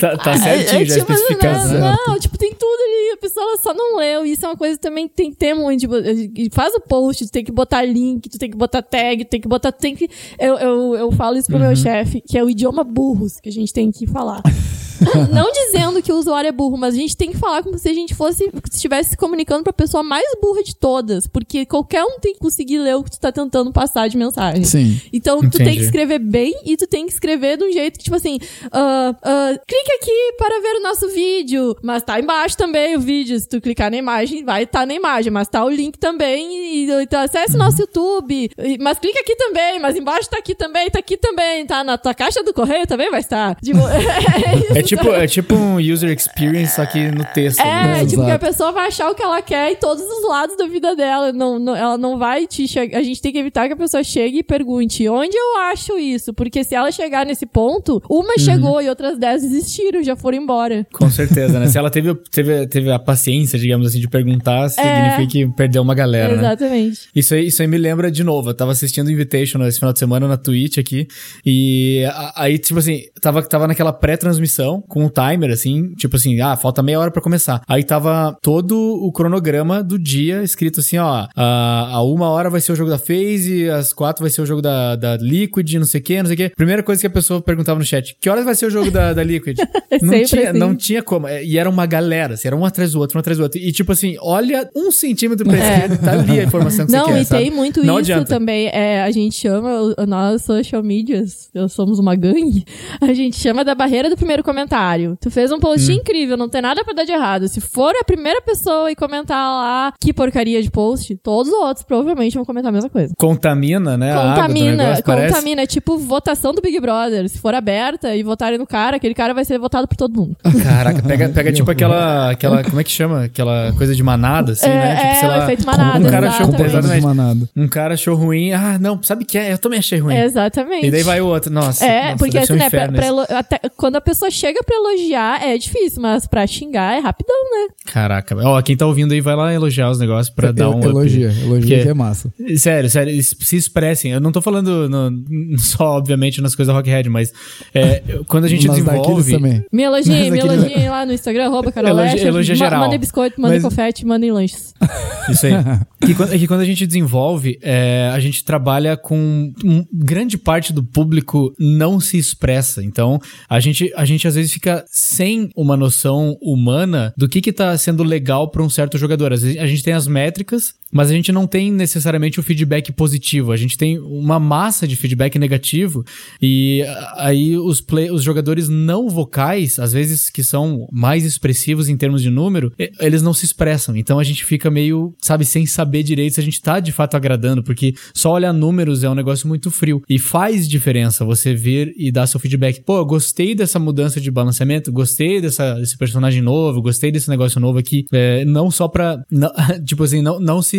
Tá, tá É, certinho, é, já tipo, especificado. Né? não, tipo, tem tudo ali, a pessoa só não leu. Isso é uma coisa que também tem que ter muito. Tipo, e faz o post, tu tem que botar link, tu tem que botar tag, tu tem que botar. Tem que. Eu, eu, eu falo isso pro Uhum. meu chefe, que é o idioma burros que a gente tem que falar. [LAUGHS] não dizendo que o usuário é burro, mas a gente tem que falar como se a gente fosse. Se estivesse se comunicando pra pessoa mais burra de todas. Porque qualquer um tem que conseguir ler o que tu tá tentando passar de mensagem. Sim. Então, tu tem Entendi. que escrever bem e tu tem que escrever de um jeito que, tipo assim, ah, ah, clique aqui para ver o nosso vídeo. Mas tá embaixo também o vídeo. Se tu clicar na imagem, vai estar na imagem. Mas tá o link também. E, então, acesse o nosso YouTube. E- Mas clica aqui também. Mas embaixo tá aqui também, tá aqui também. Tá na tua caixa do correio também vai estar. Tipo, [LAUGHS] é, isso, É tipo, é tipo um user experience, só que no texto. né? é, tipo, que a pessoa vai achar o que ela quer em todos os lados da vida dela. Não, não- ela não vai te chegar. A gente tem que evitar que a pessoa chegue e pergunte onde eu acho isso. Porque se ela chegar nesse ponto, uma chegou e outras dez desistiram, já foram embora. Com certeza, né? [LAUGHS] Se ela teve, teve, teve a paciência, digamos assim, de perguntar, significa que perdeu uma galera, né? Exatamente. Isso aí, isso aí me lembra de novo. Eu tava assistindo Invitation esse final de semana na Twitch aqui. E aí, tipo assim, tava, tava naquela pré-transmissão com o timer, assim, tipo assim, ah, falta meia hora pra começar. Aí tava todo o cronograma do dia escrito assim, ó, a, a uma hora vai ser o jogo da FaZe, às quatro vai ser o jogo da, da Liquid, não sei o que, não sei o que. Primeira coisa que a pessoa perguntava no chat, que horas vai ser o jogo da, da Liquid? [LAUGHS] não, Sempre tinha, assim. não tinha como. É, E era uma galera, assim, era um atrás do outro, um atrás do outro. E tipo assim, olha um centímetro pra esquerda, tá ali a informação que É. Não, você quer, e sabe? tem muito Não isso adianta. também. É, a gente chama, nós social medias, nós somos uma gangue, [LAUGHS] a gente chama da barreira do primeiro comentário. Tu fez um post Hum. incrível, não tem nada pra dar de errado. Se for a primeira pessoa e comentar lá que porcaria de post, todos os outros provavelmente vão comentar a mesma coisa. Contamina, né? a água do Contamina, negócio, contamina. É tipo votação do Big Brother. Se for aberta e votarem no cara, aquele cara vai ser votado por todo mundo. Caraca, pega, [LAUGHS] pega tipo aquela, aquela. Como é que chama? Aquela coisa de manada, assim, é, né? Tipo, é, sei o lá. efeito manada, um cara achou manada. Um cara achou ruim. Ah, não, sabe o que é? Eu também achei ruim. Exatamente. E daí vai o outro. Nossa, É, nossa, porque assim, um né, pra, pra até, quando a pessoa chega pra elogiar é difícil, mas pra xingar é rapidão, né? Caraca, ó, quem tá ouvindo aí vai lá elogiar os negócios pra dar um. up. Elogia, elogia Porque- que é massa. Sério, sério, se expressem. Eu não tô falando no- só, obviamente, nas coisas da Rockhead, mas é, quando a gente daqueles desenvolve. também. Me elogiem, Mas me elogiem lá no Instagram, arroba Carol Elogia- elogia geral. Mandem biscoito, mandem Mas- confete, mandem lanches. [LAUGHS] Isso aí. que, quando, é que quando a gente desenvolve, é, a gente trabalha com um- grande parte do público não se expressa. Então, a gente, a gente às vezes fica sem uma noção humana do que que tá sendo legal para um certo jogador. Às vezes a gente tem as métricas, mas a gente não tem necessariamente o feedback positivo. A gente tem uma massa de feedback negativo e a- aí os, play, os jogadores não vocais, às vezes que são mais expressivos em termos de número, eles não se expressam. Então a gente fica meio, sabe, sem saber direito se a gente tá de fato agradando, porque só olhar números é um negócio muito frio. E faz diferença você vir e dar seu feedback. Pô, eu gostei dessa mudança de balanceamento, gostei dessa, desse personagem novo, gostei desse negócio novo aqui. É, não só pra. não- [LAUGHS] tipo assim, não, não, se,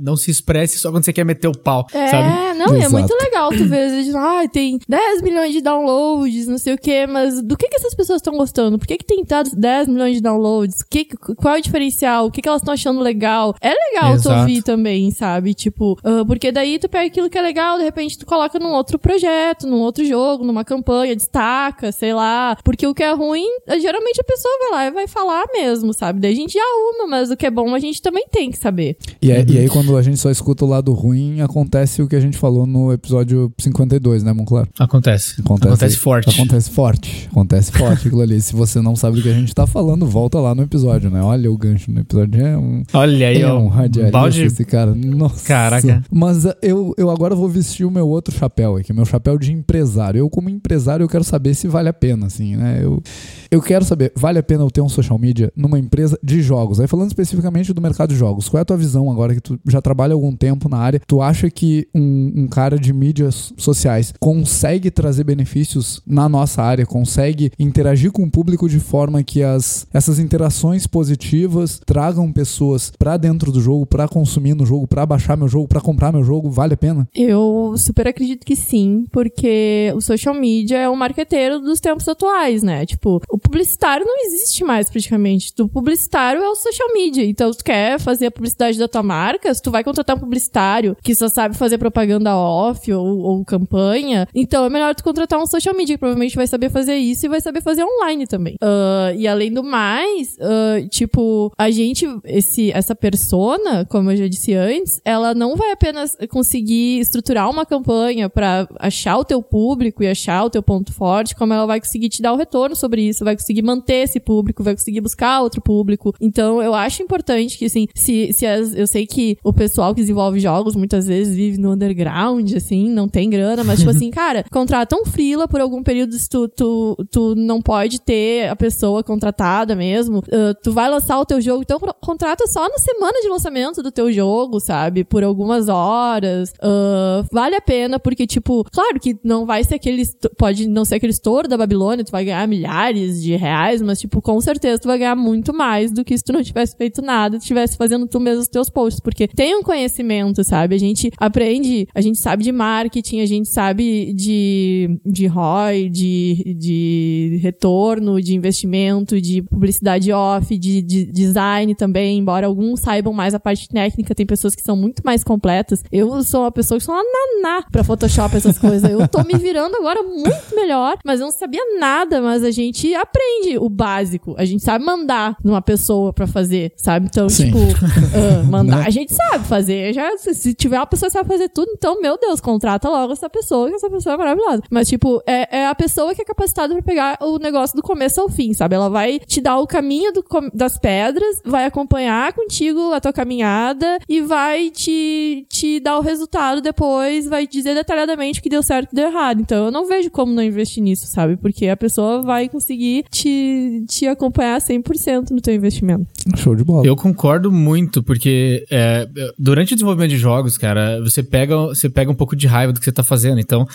não se expresse só quando você quer meter o pau, É, sabe? não, é Exato. muito legal tu ver, às vezes, ah, tem 10 milhões de downloads, não sei o quê, mas do que que essas pessoas estão gostando? Por que que tem tantos 10 milhões de downloads? Que, qual é o diferencial? O que que elas estão achando legal? É legal tu Exato. ouvir também, sabe? Tipo, ah, porque daí tu pega aquilo que é legal, de repente tu coloca num outro projeto, num outro jogo, numa campanha, destaca, sei lá. Porque o que é ruim, eh, geralmente a pessoa vai lá e vai falar mesmo, sabe? Daí a gente já arruma, mas o que é bom a gente também tem que saber. E E, é, e, aí, quando a gente só escuta o lado ruim, acontece o que a gente falou no episódio 52, né, Monclar? Acontece. Acontece, acontece forte. Acontece forte. Acontece forte aquilo ali. Se você não sabe do que a gente tá falando, volta lá no episódio, né? Olha o gancho no episódio. É um. Olha aí, é um radialista balde... esse cara. Nossa. Caraca. Mas uh, eu, eu agora vou vestir o meu outro chapéu aqui, meu chapéu de empresário. Eu, como empresário, eu quero saber se vale a pena, assim, né? Eu, eu quero saber, vale a pena eu ter um social media numa empresa de jogos? Aí falando especificamente do mercado de jogos, qual é a tua visão agora que tu já trabalha algum tempo na área? Tu acha que um, um cara de mídias sociais consegue trazer benefícios na nossa área, consegue interagir com o público de forma que as, essas interações positivas tragam pessoas para dentro do jogo, para consumir no jogo, para baixar meu jogo, para comprar meu jogo? Vale a pena? Eu super acredito que sim, porque o social media é o marqueteiro dos tempos atuais, né? Tipo, o publicitário não existe mais praticamente. O publicitário é o social media. Então, tu quer fazer a publicidade da tua marca, se tu vai contratar um publicitário que só sabe fazer propaganda off ou, ou campanha, então é melhor tu contratar um social media que provavelmente vai saber fazer isso e vai saber fazer online também. Uh, e além do mais, uh, tipo, a gente, esse, essa persona, como eu já disse antes, ela não vai apenas conseguir estruturar uma campanha para achar o teu público e achar o teu ponto forte, como ela vai conseguir te dar o retorno sobre isso, vai conseguir manter esse público, vai conseguir buscar outro público. Então, eu acho importante que, assim, se, se as, eu sei que o pessoal que desenvolve jogos muitas vezes vive no underground, assim, não tem grana, mas, tipo [LAUGHS] assim, cara, contrata um freela por algum período se tu, tu, tu não pode ter a pessoa contratada mesmo. Uh, tu vai lançar o teu jogo, então contrata só na semana de lançamento do teu jogo, sabe? Por algumas horas. Uh, vale a pena, porque, tipo, claro que não vai ser aquele. Pode não ser aquele estouro da Babilônia, tu vai ganhar milhares de reais, mas, tipo, com certeza tu vai ganhar muito mais do que se tu não tivesse feito nada, tu estivesse fazendo tu mesmo os teus posts, porque tem um conhecimento, sabe? A gente aprende, a gente sabe de marketing, a gente sabe de, de ROI, de, de retorno, de investimento, de publicidade off, de, de design também, embora alguns saibam mais a parte técnica, tem pessoas que são muito mais completas. Eu sou uma pessoa que sou uma naná pra Photoshop, essas coisas. Eu tô me virando agora muito melhor, mas eu não sabia nada, mas a gente aprende o básico. A gente sabe mandar numa pessoa para fazer, sabe? Então, Sim. tipo, uh, [LAUGHS] mandar né? a gente sabe fazer. Já, se tiver uma pessoa que sabe fazer tudo, então, meu Deus, contrata logo essa pessoa, que essa pessoa é maravilhosa. Mas, tipo, é, é a pessoa que é capacitada para pegar o negócio do começo ao fim, sabe? Ela vai te dar o caminho do, das pedras, vai acompanhar contigo a tua caminhada e vai te, te dar o resultado depois, vai dizer detalhadamente o que deu certo e o que deu errado. Então, eu não vejo como não investir nisso, sabe? Porque a pessoa vai conseguir te, te acompanhar 100% no teu investimento. Show de bola. Eu concordo muito, porque é, durante o desenvolvimento de jogos, cara, você pega, você pega um pouco de raiva do que você tá fazendo. Então,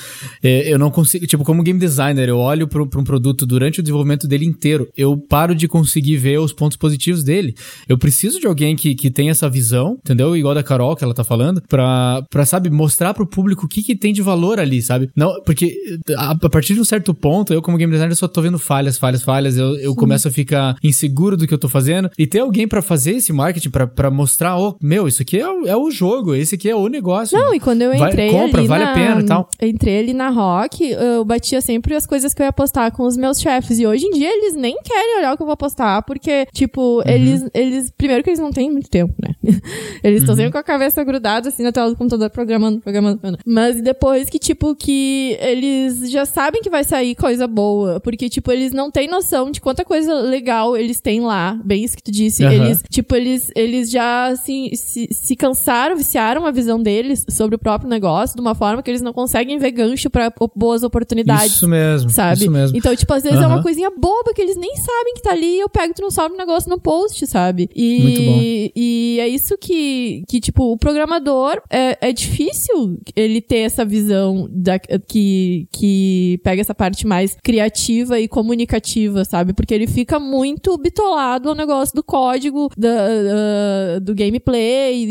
é, eu não consigo, tipo, como game designer, eu olho para um produto durante o desenvolvimento dele inteiro, eu paro de conseguir ver os pontos positivos dele. Eu preciso de alguém que, que tenha essa visão, entendeu? Igual da Carol, que ela tá falando, pra, pra sabe, mostrar pro público o que, que tem de valor ali, sabe? Não, porque a, a partir de um certo ponto, eu como game designer só tô vendo falhas, falhas, falhas, eu, eu começo a ficar inseguro do que eu tô fazendo. E ter alguém para fazer esse marketing, para mostrar, oh, meu, isso aqui é, é, o jogo, esse aqui é o negócio. Não, e quando eu entrei Vai, compra, vale na, a pena e tal. Entrei ali na Rock, eu batia sempre as coisas que eu ia postar com os meus chefes. E hoje em dia eles nem querem olhar o que eu vou postar, porque, tipo, uhum. eles, eles. Primeiro que eles não têm muito tempo, né? [LAUGHS] eles estão uhum. sempre com a cabeça grudada assim na tela do computador, programando, programando, programando. Mas depois que, tipo, que eles já sabem que vai sair coisa boa. Porque, tipo, eles não têm noção de quanta coisa legal eles têm lá. Bem isso que tu disse. Uhum. Eles, tipo, eles, eles já assim, se, se cansaram, viciaram a visão deles sobre o próprio negócio de uma forma que eles não conseguem ver gancho para boas oportunidades. Isso mesmo. Sabe? Isso mesmo. Então, tipo, às vezes uhum. é uma coisinha boba que eles nem sabem que tá ali. Eu pego e transformo o negócio no post, sabe? E, Muito bom. e é isso que, que tipo, o programador é, é difícil ele ter essa visão da, que, que pega essa parte mais criativa e comunicativa, sabe? Porque ele fica muito bitolado ao negócio do código, da, uh, do gameplay,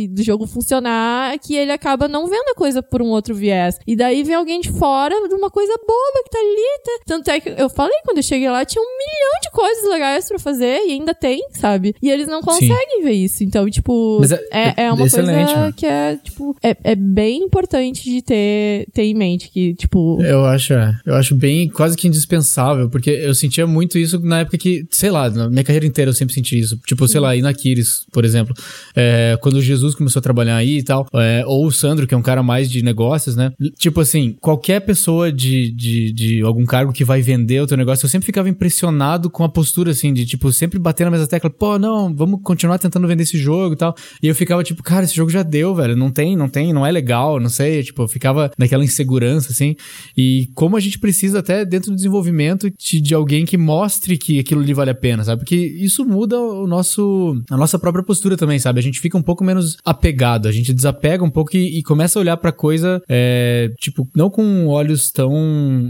do jogo funcionar, que ele acaba não vendo a coisa por um outro viés. E daí vem alguém de fora de uma coisa boba que tá ali. Tá... Tanto é que eu falei, quando eu cheguei lá, tinha um milhão de coisas legais pra fazer e ainda tem, sabe? E eles não conseguem Sim. ver isso. Então, tipo, é, é, é, uma coisa mano. que é, tipo, é, é bem importante de ter, ter em mente que, tipo... Eu acho, é. eu acho bem, quase que indispensável, porque eu sentia muito isso na época que, sei lá, na minha carreira inteira eu sempre senti isso. Tipo, sei lá, ir na Kiris, por exemplo. É, quando Jesus começou a trabalhar aí e tal, é, ou o Sandro, que é um cara mais de negócios, né? Tipo assim, qualquer pessoa de, de, de algum cargo que vai vender o teu negócio, eu sempre ficava impressionado com a postura, assim, de tipo, sempre bater na mesma tecla, pô, não, vamos continuar tentando vender esse jogo e tal. E eu ficava tipo, cara, esse jogo já deu, velho, não tem, não tem, não é legal, não sei, tipo, eu ficava naquela insegurança, assim. E como a gente precisa até dentro do desenvolvimento de, de alguém que mostre que aquilo ali vale a pena, sabe? Porque isso muda o nosso, a nossa própria postura também, sabe? A gente fica um pouco menos apegado, a gente desapega um pouco e, e começa a olhar pra coisa, é, tipo, não com olhos tão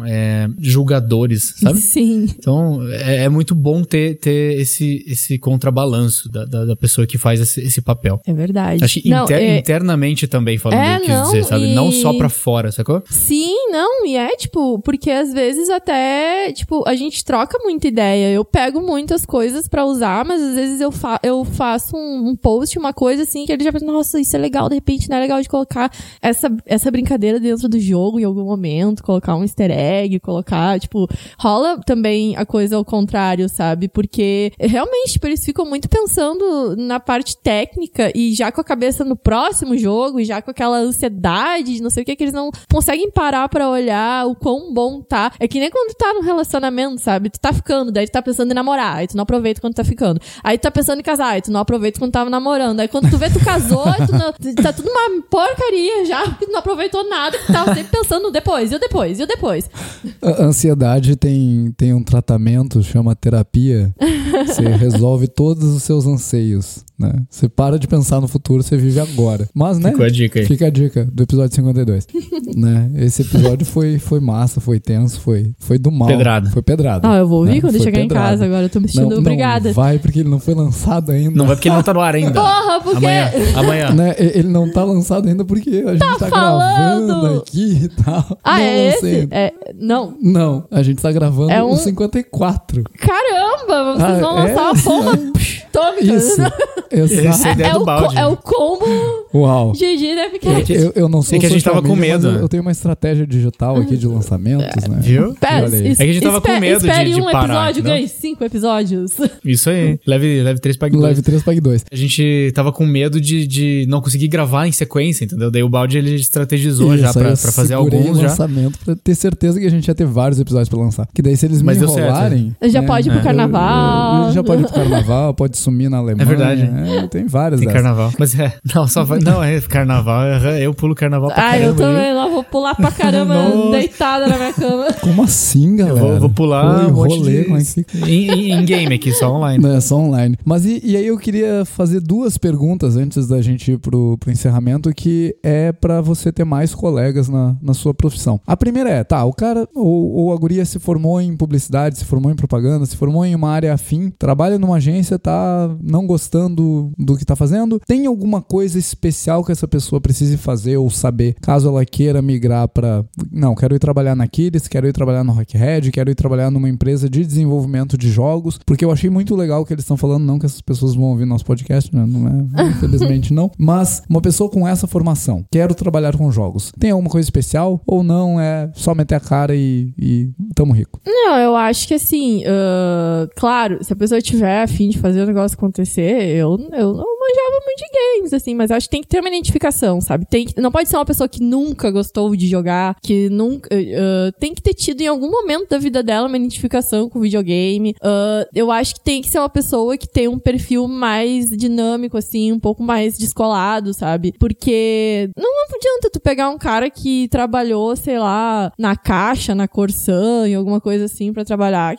é, julgadores, sabe? [LAUGHS] Sim. Então, é, é muito bom ter, ter esse, esse contrabalanço da, da, da pessoa que faz esse, esse papel. É verdade. Acho que Não, inter- é- internamente também, falando É, que não, dizer, sabe? Não e- só pra fora, sacou? Sim, não, e é tipo, porque às vezes até, tipo, a gente troca muita ideia. Eu pego muitas coisas pra usar, mas às vezes eu, fa eu faço um, um post, uma coisa assim, que ele já pensa, nossa, isso é legal, de repente não é legal de colocar essa, essa brincadeira dentro do jogo em algum momento, colocar um easter egg, colocar, tipo, rola também a coisa ao contrário, sabe? Porque realmente, tipo, eles ficam muito pensando na parte técnica e já com a cabeça no próximo jogo, e já com aquela ansiedade de não sei o que, que eles não conseguem parar pra olhar o quão bom tá. É que nem quando tá num relacionamento, sabe? Tu tá ficando, daí tu tá pensando em namorar, aí tu não aproveita quando tá ficando. Aí tu tá pensando em casar, aí tu não aproveita quando tava namorando. Aí quando tu vê, tu casou, tu não- tá tudo uma porcaria já, não aproveitou nada, tu tava sempre pensando depois, e depois, e depois. A ansiedade tem, tem um tratamento, chama terapia. Você resolve todos os seus anseios, né? Você para de pensar no futuro, você vive agora. Mas, né? Ficou a dica aí. Fica a dica do episódio 52. [LAUGHS] né? Esse episódio foi, foi massa, foi tenso, foi, foi do mal. Pedrada. Foi pedrada. Ah, eu vou ouvir né? quando eu Foi chegar em casa agora, eu tô me Não, sentindo não obrigada. vai porque ele não foi lançado ainda. Não vai porque ele não tá no ar ainda. Porra, porque- Amanhã, amanhã. Né? Ele não tá lançado ainda porque a gente tá, falando? gravando aqui e tal. Ah, não é esse? É, não. Não, a gente tá gravando É o um- 54. Caramba, vocês Ah, vão é? lançar uma pomba tômica. Isso. [LAUGHS] Exato. é É do o, é o combo Uau. GG, né? Porque... É que- Eu, eu não sou É que a gente tava com media, medo, Eu, né? eu tenho uma estratégia digital aqui de lançamentos, né? Viu? Pera, É que a gente tava com medo de- espere de um parar, episódio, ganhe cinco episódios. Isso aí. Leve, leve 3 pague 2. Live 3 Pag 2. A gente tava com medo de, de não conseguir gravar em sequência, entendeu? Daí o balde ele estrategizou já Isso, pra, aí eu pra fazer alguns já. lançamento pra ter certeza que a gente ia ter vários episódios pra lançar. Que daí se eles Mas me deu certo, enrolarem... Já né, pode ir pro É. carnaval. Já pode ir pro carnaval, pode sumir na Alemanha. verdade. É, tem várias Tem carnaval. Mas é, [LAUGHS] não, só vai. Não, é carnaval. é- Eu pulo carnaval pra Ah, eu caramba. também lá vou pular pra caramba [LAUGHS] deitada na minha cama. Como assim, galera? Eu vou, vou pular Oi, um monte rolê, de... é em, em- em game aqui, só online. Não, é só online. Mas e, e aí eu queria fazer duas perguntas antes da gente ir pro, pro encerramento, que é pra você ter mais colegas na, na sua profissão. A primeira é, tá, o cara ou, ou a guria se formou em publicidade, se formou em propaganda, se formou em uma área afim, trabalha numa agência, tá não gostando do que tá fazendo. Tem alguma coisa especial que essa pessoa precise fazer ou saber, caso ela queira migrar pra... Não, quero ir trabalhar na Kiris, quero ir trabalhar no Rockhead, quero ir trabalhar numa empresa de desenvolvimento de jogos, porque eu achei muito legal o que eles estão falando, não que essas pessoas vão ouvir nosso podcast, né? Não é, [LAUGHS] infelizmente não. Mas uma pessoa com essa formação, quero trabalhar com jogos, tem alguma coisa especial ou não é só meter a cara e, e tamo rico? Não, eu acho que assim, ah, claro, se a pessoa tiver a fim de fazer o negócio acontecer, eu, eu não manjava muito de games, assim, mas acho que tem que ter uma identificação, sabe? Tem não pode ser uma pessoa que nunca gostou de jogar, que nunca. ah, tem que ter tido em algum momento da vida dela uma identificação com videogame. Ah, eu acho que tem que ser uma pessoa que tem um perfil mais dinâmico, assim, um pouco mais descolado, sabe? Porque não adianta tu pegar um cara que trabalhou, sei lá, na caixa, na Corsã, em alguma coisa assim pra trabalhar.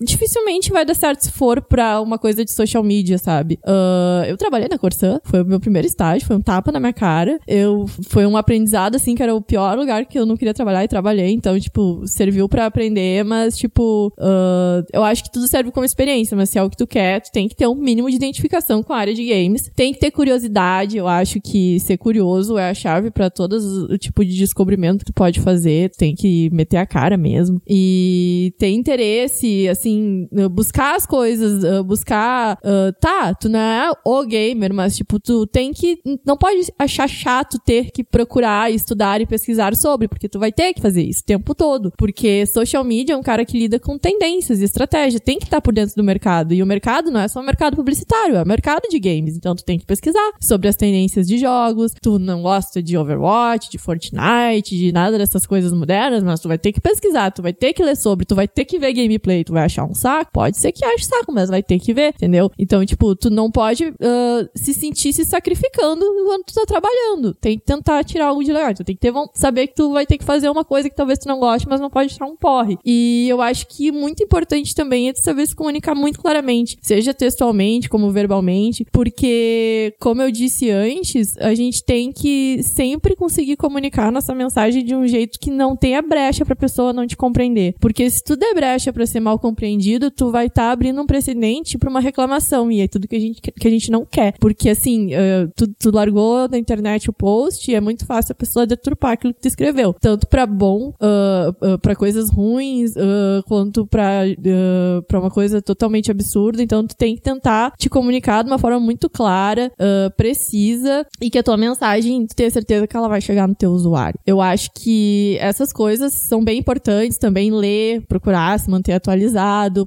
Dificilmente vai dar certo se for pra uma coisa de social media, sabe? Ah, eu trabalhei na Corsã, foi o meu primeiro estágio, foi um tapa na minha cara. Eu foi um aprendizado assim que era o pior lugar que eu não queria trabalhar e trabalhei, então tipo serviu pra aprender, mas tipo ah, eu acho que tudo serve como experiência, mas se é o que tu quer, tu tem que ter um mínimo de identificação com a área de games, tem que ter curiosidade. Eu acho que ser curioso é a chave pra todos o tipo de descobrimento que tu pode fazer, tu tem que meter a cara mesmo e ter interesse assim, buscar as coisas, uh, buscar. Uh, tá, tu não é o gamer, mas, tipo, tu tem que. Não pode achar chato ter que procurar, estudar e pesquisar sobre, porque tu vai ter que fazer isso o tempo todo. Porque social media é um cara que lida com tendências e estratégia, tem que estar tá por dentro do mercado. E o mercado não é só o mercado publicitário, é o mercado de games. Então tu tem que pesquisar sobre as tendências de jogos. Tu não gosta de Overwatch, de Fortnite, de nada dessas coisas modernas, mas tu vai ter que pesquisar, tu vai ter que ler sobre, tu vai ter que ver gameplay, tu vai achar um saco. Pode ser que ache saco, mas vai ter que ver, entendeu? Então, tipo, tu não pode uh, se sentir se sacrificando enquanto tu tá trabalhando. Tem que tentar tirar algo de legal. Tu tem que ter, saber que tu vai ter que fazer uma coisa que talvez tu não goste, mas não pode tirar um porre. E eu acho que muito importante também é tu saber se comunicar muito claramente, seja textualmente como verbalmente, porque, como eu disse antes, a gente tem que sempre conseguir comunicar nossa mensagem de um jeito que não tenha brecha pra pessoa não te compreender. Porque se tu der brecha pra ser mal compreendido, tu vai estar tá abrindo um precedente pra uma reclamação. E é tudo que a gente, que a gente não quer. Porque, assim, uh, tu, tu largou na internet o post e é muito fácil a pessoa deturpar aquilo que tu escreveu. Tanto pra bom, uh, uh, pra coisas ruins, uh, quanto pra, uh, uma coisa totalmente absurda. Então, tu tem que tentar te comunicar de uma forma muito clara, precisa, e que a tua mensagem, tu tenha certeza que ela vai chegar no teu usuário. Eu acho que essas coisas são bem importantes também ler, procurar se manter atualizado,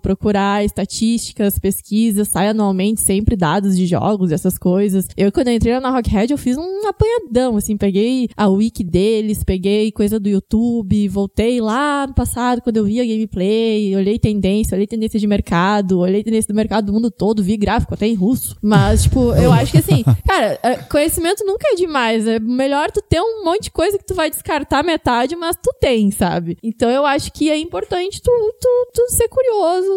procurar estatísticas, pesquisas, sai anualmente sempre dados de jogos, essas coisas. Eu, quando eu entrei na Rockhead, eu fiz um apanhadão, assim, peguei a wiki deles, peguei coisa do YouTube, voltei lá no passado, quando eu via gameplay, olhei tendência, olhei tendência de mercado, olhei tendência do mercado do mundo todo, vi gráfico até em russo. Mas, tipo, eu acho que assim, [LAUGHS] cara, é, conhecimento nunca é demais. É melhor tu ter um monte de coisa que tu vai descartar metade, mas tu tem, sabe? Então eu acho que é importante tu, tu, tu ser curioso,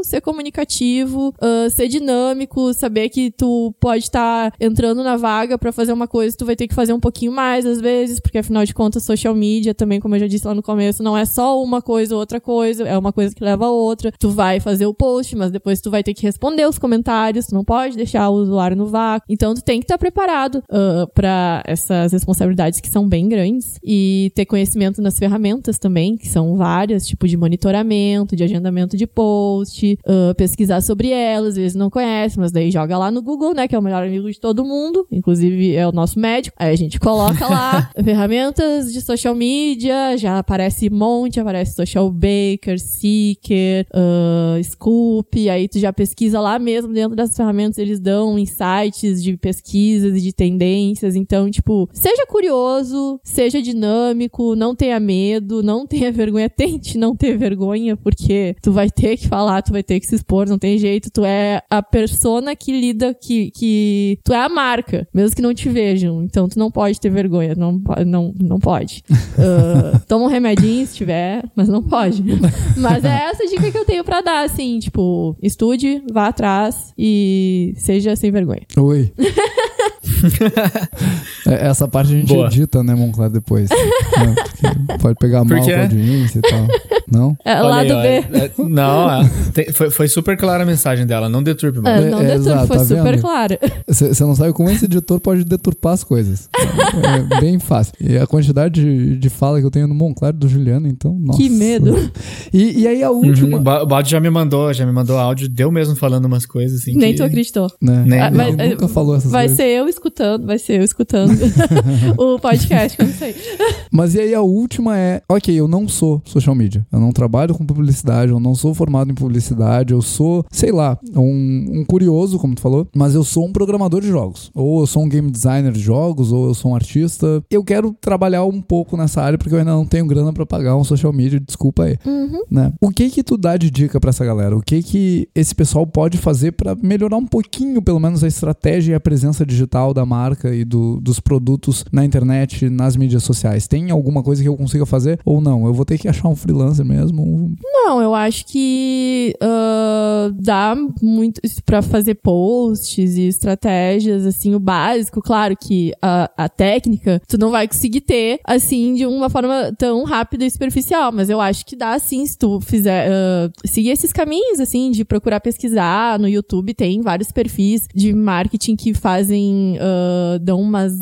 ser comunicativo, uh, ser dinâmico, saber que tu pode estar tá entrando na vaga para fazer uma coisa, tu vai ter que fazer um pouquinho mais às vezes, porque afinal de contas, social media também, como eu já disse lá no começo, não é só uma coisa ou outra coisa, é uma coisa que leva a outra. Tu vai fazer o post, mas depois tu vai ter que responder os comentários, tu não pode deixar o usuário no vácuo. Então tu tem que estar tá preparado uh, para essas responsabilidades que são bem grandes e ter conhecimento nas ferramentas também, que são várias, tipo de monitoramento, de agendamento de post, uh, pesquisar sobre elas, às vezes não conhece, mas daí joga lá no Google, né, que é o melhor amigo de todo mundo, inclusive é o nosso médico. Aí a gente coloca lá [LAUGHS] ferramentas de social media, já aparece monte, aparece Social Baker, Seeker, uh, Scoop, aí tu já pesquisa lá mesmo dentro dessas ferramentas, eles dão insights de pesquisas e de tendências, então, tipo, seja curioso, seja dinâmico, não tenha medo, não tenha [LAUGHS] vergonha, tente não ter vergonha, porque tu vai ter que falar, tu vai ter que se expor, não tem jeito, tu é a persona que lida, que, que tu é a marca, mesmo que não te vejam, então tu não pode ter vergonha, não, não, não pode. Uh, [LAUGHS] toma um remedinho se tiver, mas não pode. [LAUGHS] mas é essa dica que eu tenho para dar, assim, tipo, estude, vá atrás e seja sem vergonha. Oi. [LAUGHS] É, essa parte a gente Boa. edita, né, Monclar, depois. né, pode pegar mal com a audiência e tal. Não? É, lado aí, B. É, não, é, tem, foi, foi super clara a mensagem dela. Não deturpe. É, não é, deturpe, exato, foi tá super clara. Você não sabe como esse editor pode deturpar as coisas. É, bem fácil. E a quantidade de, de fala que eu tenho no Monclar do Juliano, então, nossa. Que medo. E, e aí a última... Uhum, o Balde já me mandou, já me mandou áudio, deu mesmo falando umas coisas assim. Nem que... tu acreditou. Né? Nem, ah, mas, nunca falou essas vai coisas. Vai ser eu escutando, vai ser eu escutando [LAUGHS] o podcast quando sair. Mas e aí a última é, ok, eu não sou social media, eu não trabalho com publicidade, eu não sou formado em publicidade, eu sou, sei lá, um, um curioso, como tu falou, mas eu sou um programador de jogos, ou eu sou um game designer de jogos, ou eu sou um artista. Eu quero trabalhar um pouco nessa área porque eu ainda não tenho grana para pagar um social media, desculpa aí, uhum. né? O que que tu dá de dica para essa galera? O que que esse pessoal pode fazer para melhorar um pouquinho, pelo menos, a estratégia e a presença digital da marca e do, dos produtos na internet, nas mídias sociais? Tem alguma coisa que eu consiga fazer ou não? Eu vou ter que achar um freelancer mesmo? Não, eu acho que uh, dá muito para fazer posts e estratégias, assim, o básico. Claro que a, a técnica tu não vai conseguir ter, assim, de uma forma tão rápida e superficial, mas eu acho que dá, sim, se tu fizer, uh, seguir esses caminhos, assim, de procurar pesquisar. No YouTube tem vários perfis de marketing que fazem, uh, dão umas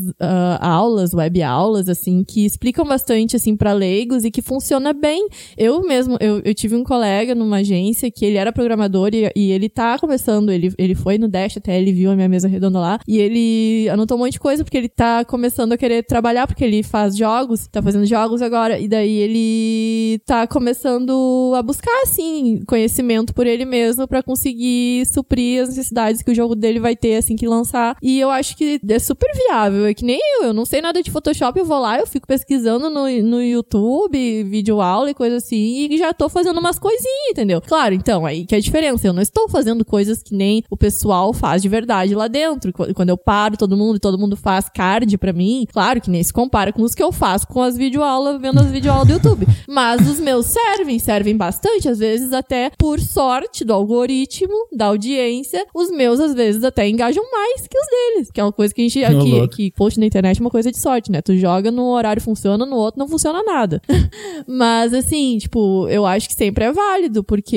aulas, web aulas, assim, que explicam bastante, assim, para leigos e que funciona bem. Eu mesmo, eu, eu tive um colega numa agência que ele era programador e, e ele tá começando, ele, ele foi no Dash até, ele viu a minha mesa redonda lá, e ele anotou um monte de coisa porque ele tá começando a querer trabalhar, porque ele faz jogos, tá fazendo jogos agora, e daí ele tá começando a buscar, assim, conhecimento por ele mesmo para conseguir suprir as necessidades que o jogo dele vai ter assim que lançar. E eu acho que é super viável. É que nem eu, eu não sei nada de Photoshop, eu vou lá, eu fico pesquisando no, no YouTube, vídeo aula e coisa assim, e já tô fazendo umas coisinhas, entendeu? Claro, então, aí que é a diferença. Eu não estou fazendo coisas que nem o pessoal faz de verdade lá dentro. Quando eu paro todo mundo e todo mundo faz card pra mim, claro que nem se compara com os que eu faço com as videoaulas, vendo as videoaulas do YouTube. [LAUGHS] Mas os meus servem, servem bastante, às vezes até por sorte do algoritmo, da audiência, os meus às vezes até engajam mais que os deles. Que é uma coisa que a gente aqui, aqui post na internet é uma coisa de sorte, né? Tu joga no horário funciona, no outro não funciona nada. [LAUGHS] Mas assim, tipo, eu acho que sempre é válido, porque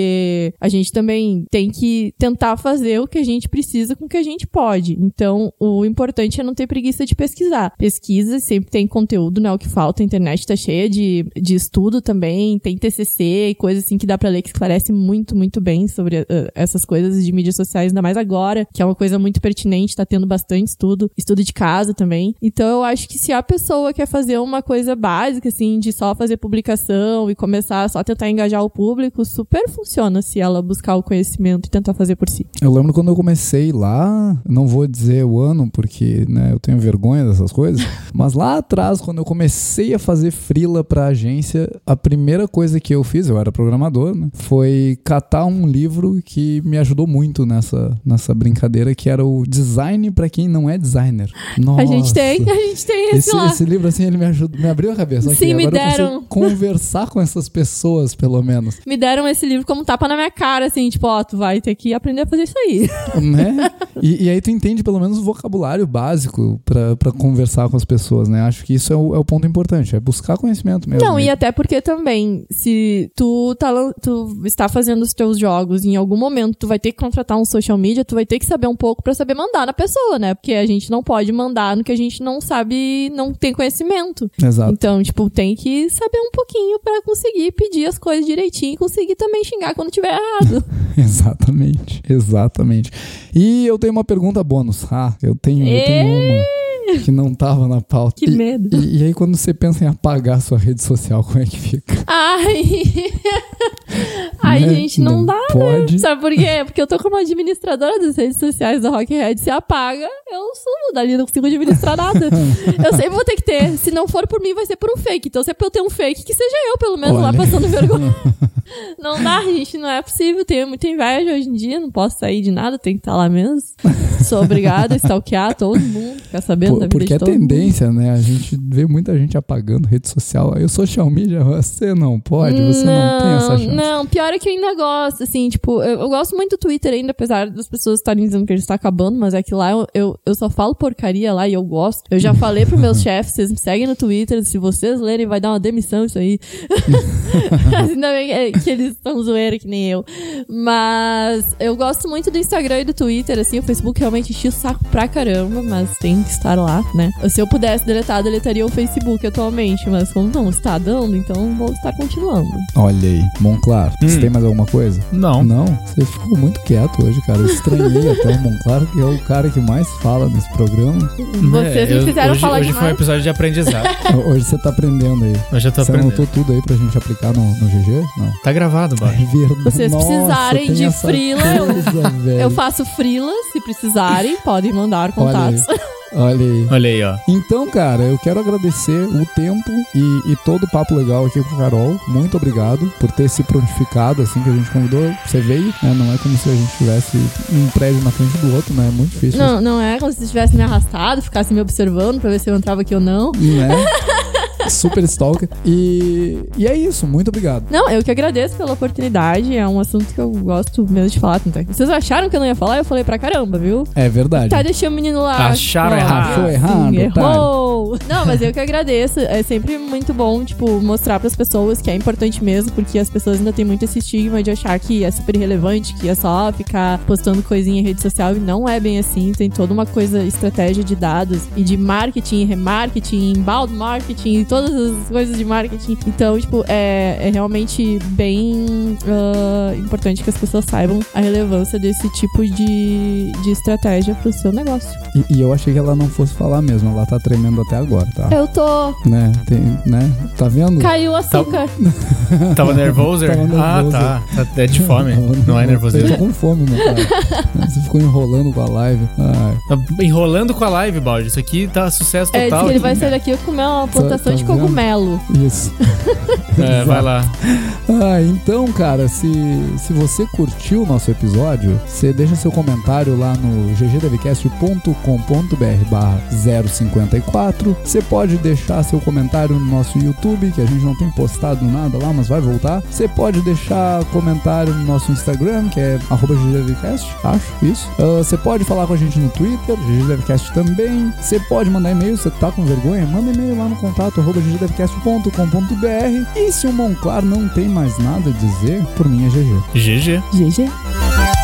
a gente também tem que tentar fazer o que a gente precisa com o que a gente pode. Então, o importante é não ter preguiça de pesquisar. Pesquisa, sempre tem conteúdo, né? O que falta, a internet tá cheia de, de estudo também, tem TCC e coisas assim que dá pra ler que esclarece muito, muito bem sobre uh, essas coisas de mídias sociais, ainda mais agora, que é uma coisa muito pertinente, tá tendo bastante estudo, estudo de casa também. Então, eu acho que se a pessoa quer fazer uma coisa básica, assim, de só fazer publicação e começar só tentar engajar o público, super funciona se ela buscar o conhecimento e tentar fazer por si. Eu lembro quando eu comecei lá, não vou dizer o ano, porque né, eu tenho vergonha dessas coisas, [LAUGHS] mas lá atrás, quando eu comecei a fazer frila pra agência, a primeira coisa que eu fiz, eu era programador, né, foi catar um livro que me ajudou muito nessa, nessa brincadeira, que era o Design para quem não é designer. Nossa. A gente tem, a gente tem esse, esse lá. Esse livro, assim, ele me ajudou, me abriu a cabeça. Sim, okay, me agora deram. Conversar com essas pessoas, pelo menos. Me deram esse livro como tapa na minha cara, assim, tipo, ó, tu vai ter que aprender a fazer isso aí. [LAUGHS] Né? E, e aí tu entende pelo menos o vocabulário básico para conversar com as pessoas, né? Acho que isso é o, é o, ponto importante, é buscar conhecimento mesmo. Não, e até porque também, se tu, tá, tu está fazendo os teus jogos em algum momento tu vai ter que contratar um social media, tu vai ter que saber um pouco para saber mandar na pessoa, né? Porque a gente não pode mandar no que a gente não sabe, não tem conhecimento. Exato. Então, tipo, tem que saber um pouquinho para conseguir pedir as coisas direitinho e conseguir também xingar quando tiver errado. [LAUGHS] exatamente, exatamente. E eu tenho uma pergunta bônus. Ah, eu tenho, eu tenho uma que não tava na pauta. Que e, medo. E, e, aí, quando você pensa em apagar sua rede social, como é que fica? Ai. [LAUGHS] Ai, né? gente, não, não dá, pode. né? Sabe por quê? Porque eu tô como administradora das redes sociais da Rockhead. Se apaga, eu sumo dali, não consigo administrar nada. [LAUGHS] eu sempre vou ter que ter. Se não for por mim, vai ser por um fake. Então, se é pra eu ter um fake, que seja eu, pelo menos, Olha. lá passando vergonha. [LAUGHS] não dá, gente, não é possível. Tenho muita inveja hoje em dia, não posso sair de nada, tenho que estar lá mesmo. Sou obrigada a stalkear todo mundo, ficar sabendo por, Porque é tendência, mundo. né? A gente vê muita gente apagando rede social. Aí o social media, você não pode, você não, não tem essa chance. Não, pior é que eu ainda gosto, assim, tipo, eu, eu gosto muito do Twitter ainda, apesar das pessoas estarem dizendo que ele está acabando, mas é que lá eu, eu, eu só falo porcaria lá e eu gosto. Eu já [LAUGHS] falei pros meus chefes, vocês me seguem no Twitter, se vocês lerem vai dar uma demissão isso aí. [LAUGHS] ainda bem que eles estão zoeira que nem eu. Mas eu gosto muito do Instagram e do Twitter, assim, o Facebook realmente enche o saco pra caramba, mas tem que estar lá, né? Se eu pudesse deletar, deletaria o Facebook atualmente, mas como não está dando, então vou estar continuando. Olha aí, Monclar, hum. você tem mais alguma coisa? Não. Não? Você ficou muito quieto hoje, cara. Eu estranhei [LAUGHS] até o Monclar, que é o cara que mais fala nesse programa. Vocês me fizeram hoje, falar Hoje demais. foi um episódio de aprendizado. [LAUGHS] hoje você tá aprendendo aí. Hoje eu tô você aprendendo. anotou tudo aí pra gente aplicar no, no GG? Não. Tá gravado, Bar. É verdade. Vocês Nossa, precisarem de freela, coisa, [LAUGHS] velho. Eu faço freelas, se precisarem, podem mandar contatos. Olha aí. Olha aí, ó. Então, cara, eu quero agradecer o tempo e, e, todo o papo legal aqui com a Carol. Muito obrigado por ter se prontificado assim que a gente convidou. Você veio, né? Não é como se a gente tivesse um prédio na frente do outro, né? É muito difícil. Não, não é como se você tivesse me arrastado, ficasse me observando pra ver se eu entrava aqui ou não. Né? [LAUGHS] Super stalker. E, e é isso, muito obrigado. Não, eu que agradeço pela oportunidade. É um assunto que eu gosto mesmo de falar. Vocês acharam que eu não ia falar? Eu falei pra caramba, viu? É verdade. Tá, deixei o menino lá. Acharam errado. Achou errado, Sim, errou. Não, mas eu que agradeço. É sempre muito bom, tipo, mostrar pras pessoas que é importante mesmo, porque as pessoas ainda têm muito esse estigma de achar que é super irrelevante, que é só ficar postando coisinha em rede social e não é bem assim. Tem toda uma coisa, estratégia de dados e de marketing, remarketing, inbound marketing, todas as coisas de marketing. Então, tipo, é, é realmente bem ah, importante que as pessoas saibam a relevância desse tipo de, de estratégia pro seu negócio. E, e eu achei que ela não fosse falar mesmo. Ela tá tremendo até agora, tá? Eu tô. Né? Tem, né? Tá vendo? Caiu o açúcar. [LAUGHS] Tava nervoso? Tava Ah, nervoso. tá. Tá- É de fome. Não é Eu nervosismo. tô com fome, meu cara. [LAUGHS] Você ficou enrolando com a live. Ai. Tá enrolando com a live, Balde. Isso aqui tá sucesso É, diz total. que ele vai sair daqui e comer uma plantação tá de cogumelo. Isso. [LAUGHS] [LAUGHS] É, vai lá. Ah, então, cara, se, se você curtiu o nosso episódio, você deixa seu comentário lá no ggdvcast.com.br barra 054. Você pode deixar seu comentário no nosso YouTube, que a gente não tem postado nada lá, mas vai voltar. Você pode deixar comentário no nosso Instagram, que é arroba ggdvcast, acho, isso. Ah, Você pode falar com a gente no Twitter, ggdvcast também. Você pode mandar e-mail, você tá com vergonha? Manda e-mail lá no contato arroba ggdvcast.com.br. E se o Monclar não tem mais nada a dizer, por mim é GG. GG. GG.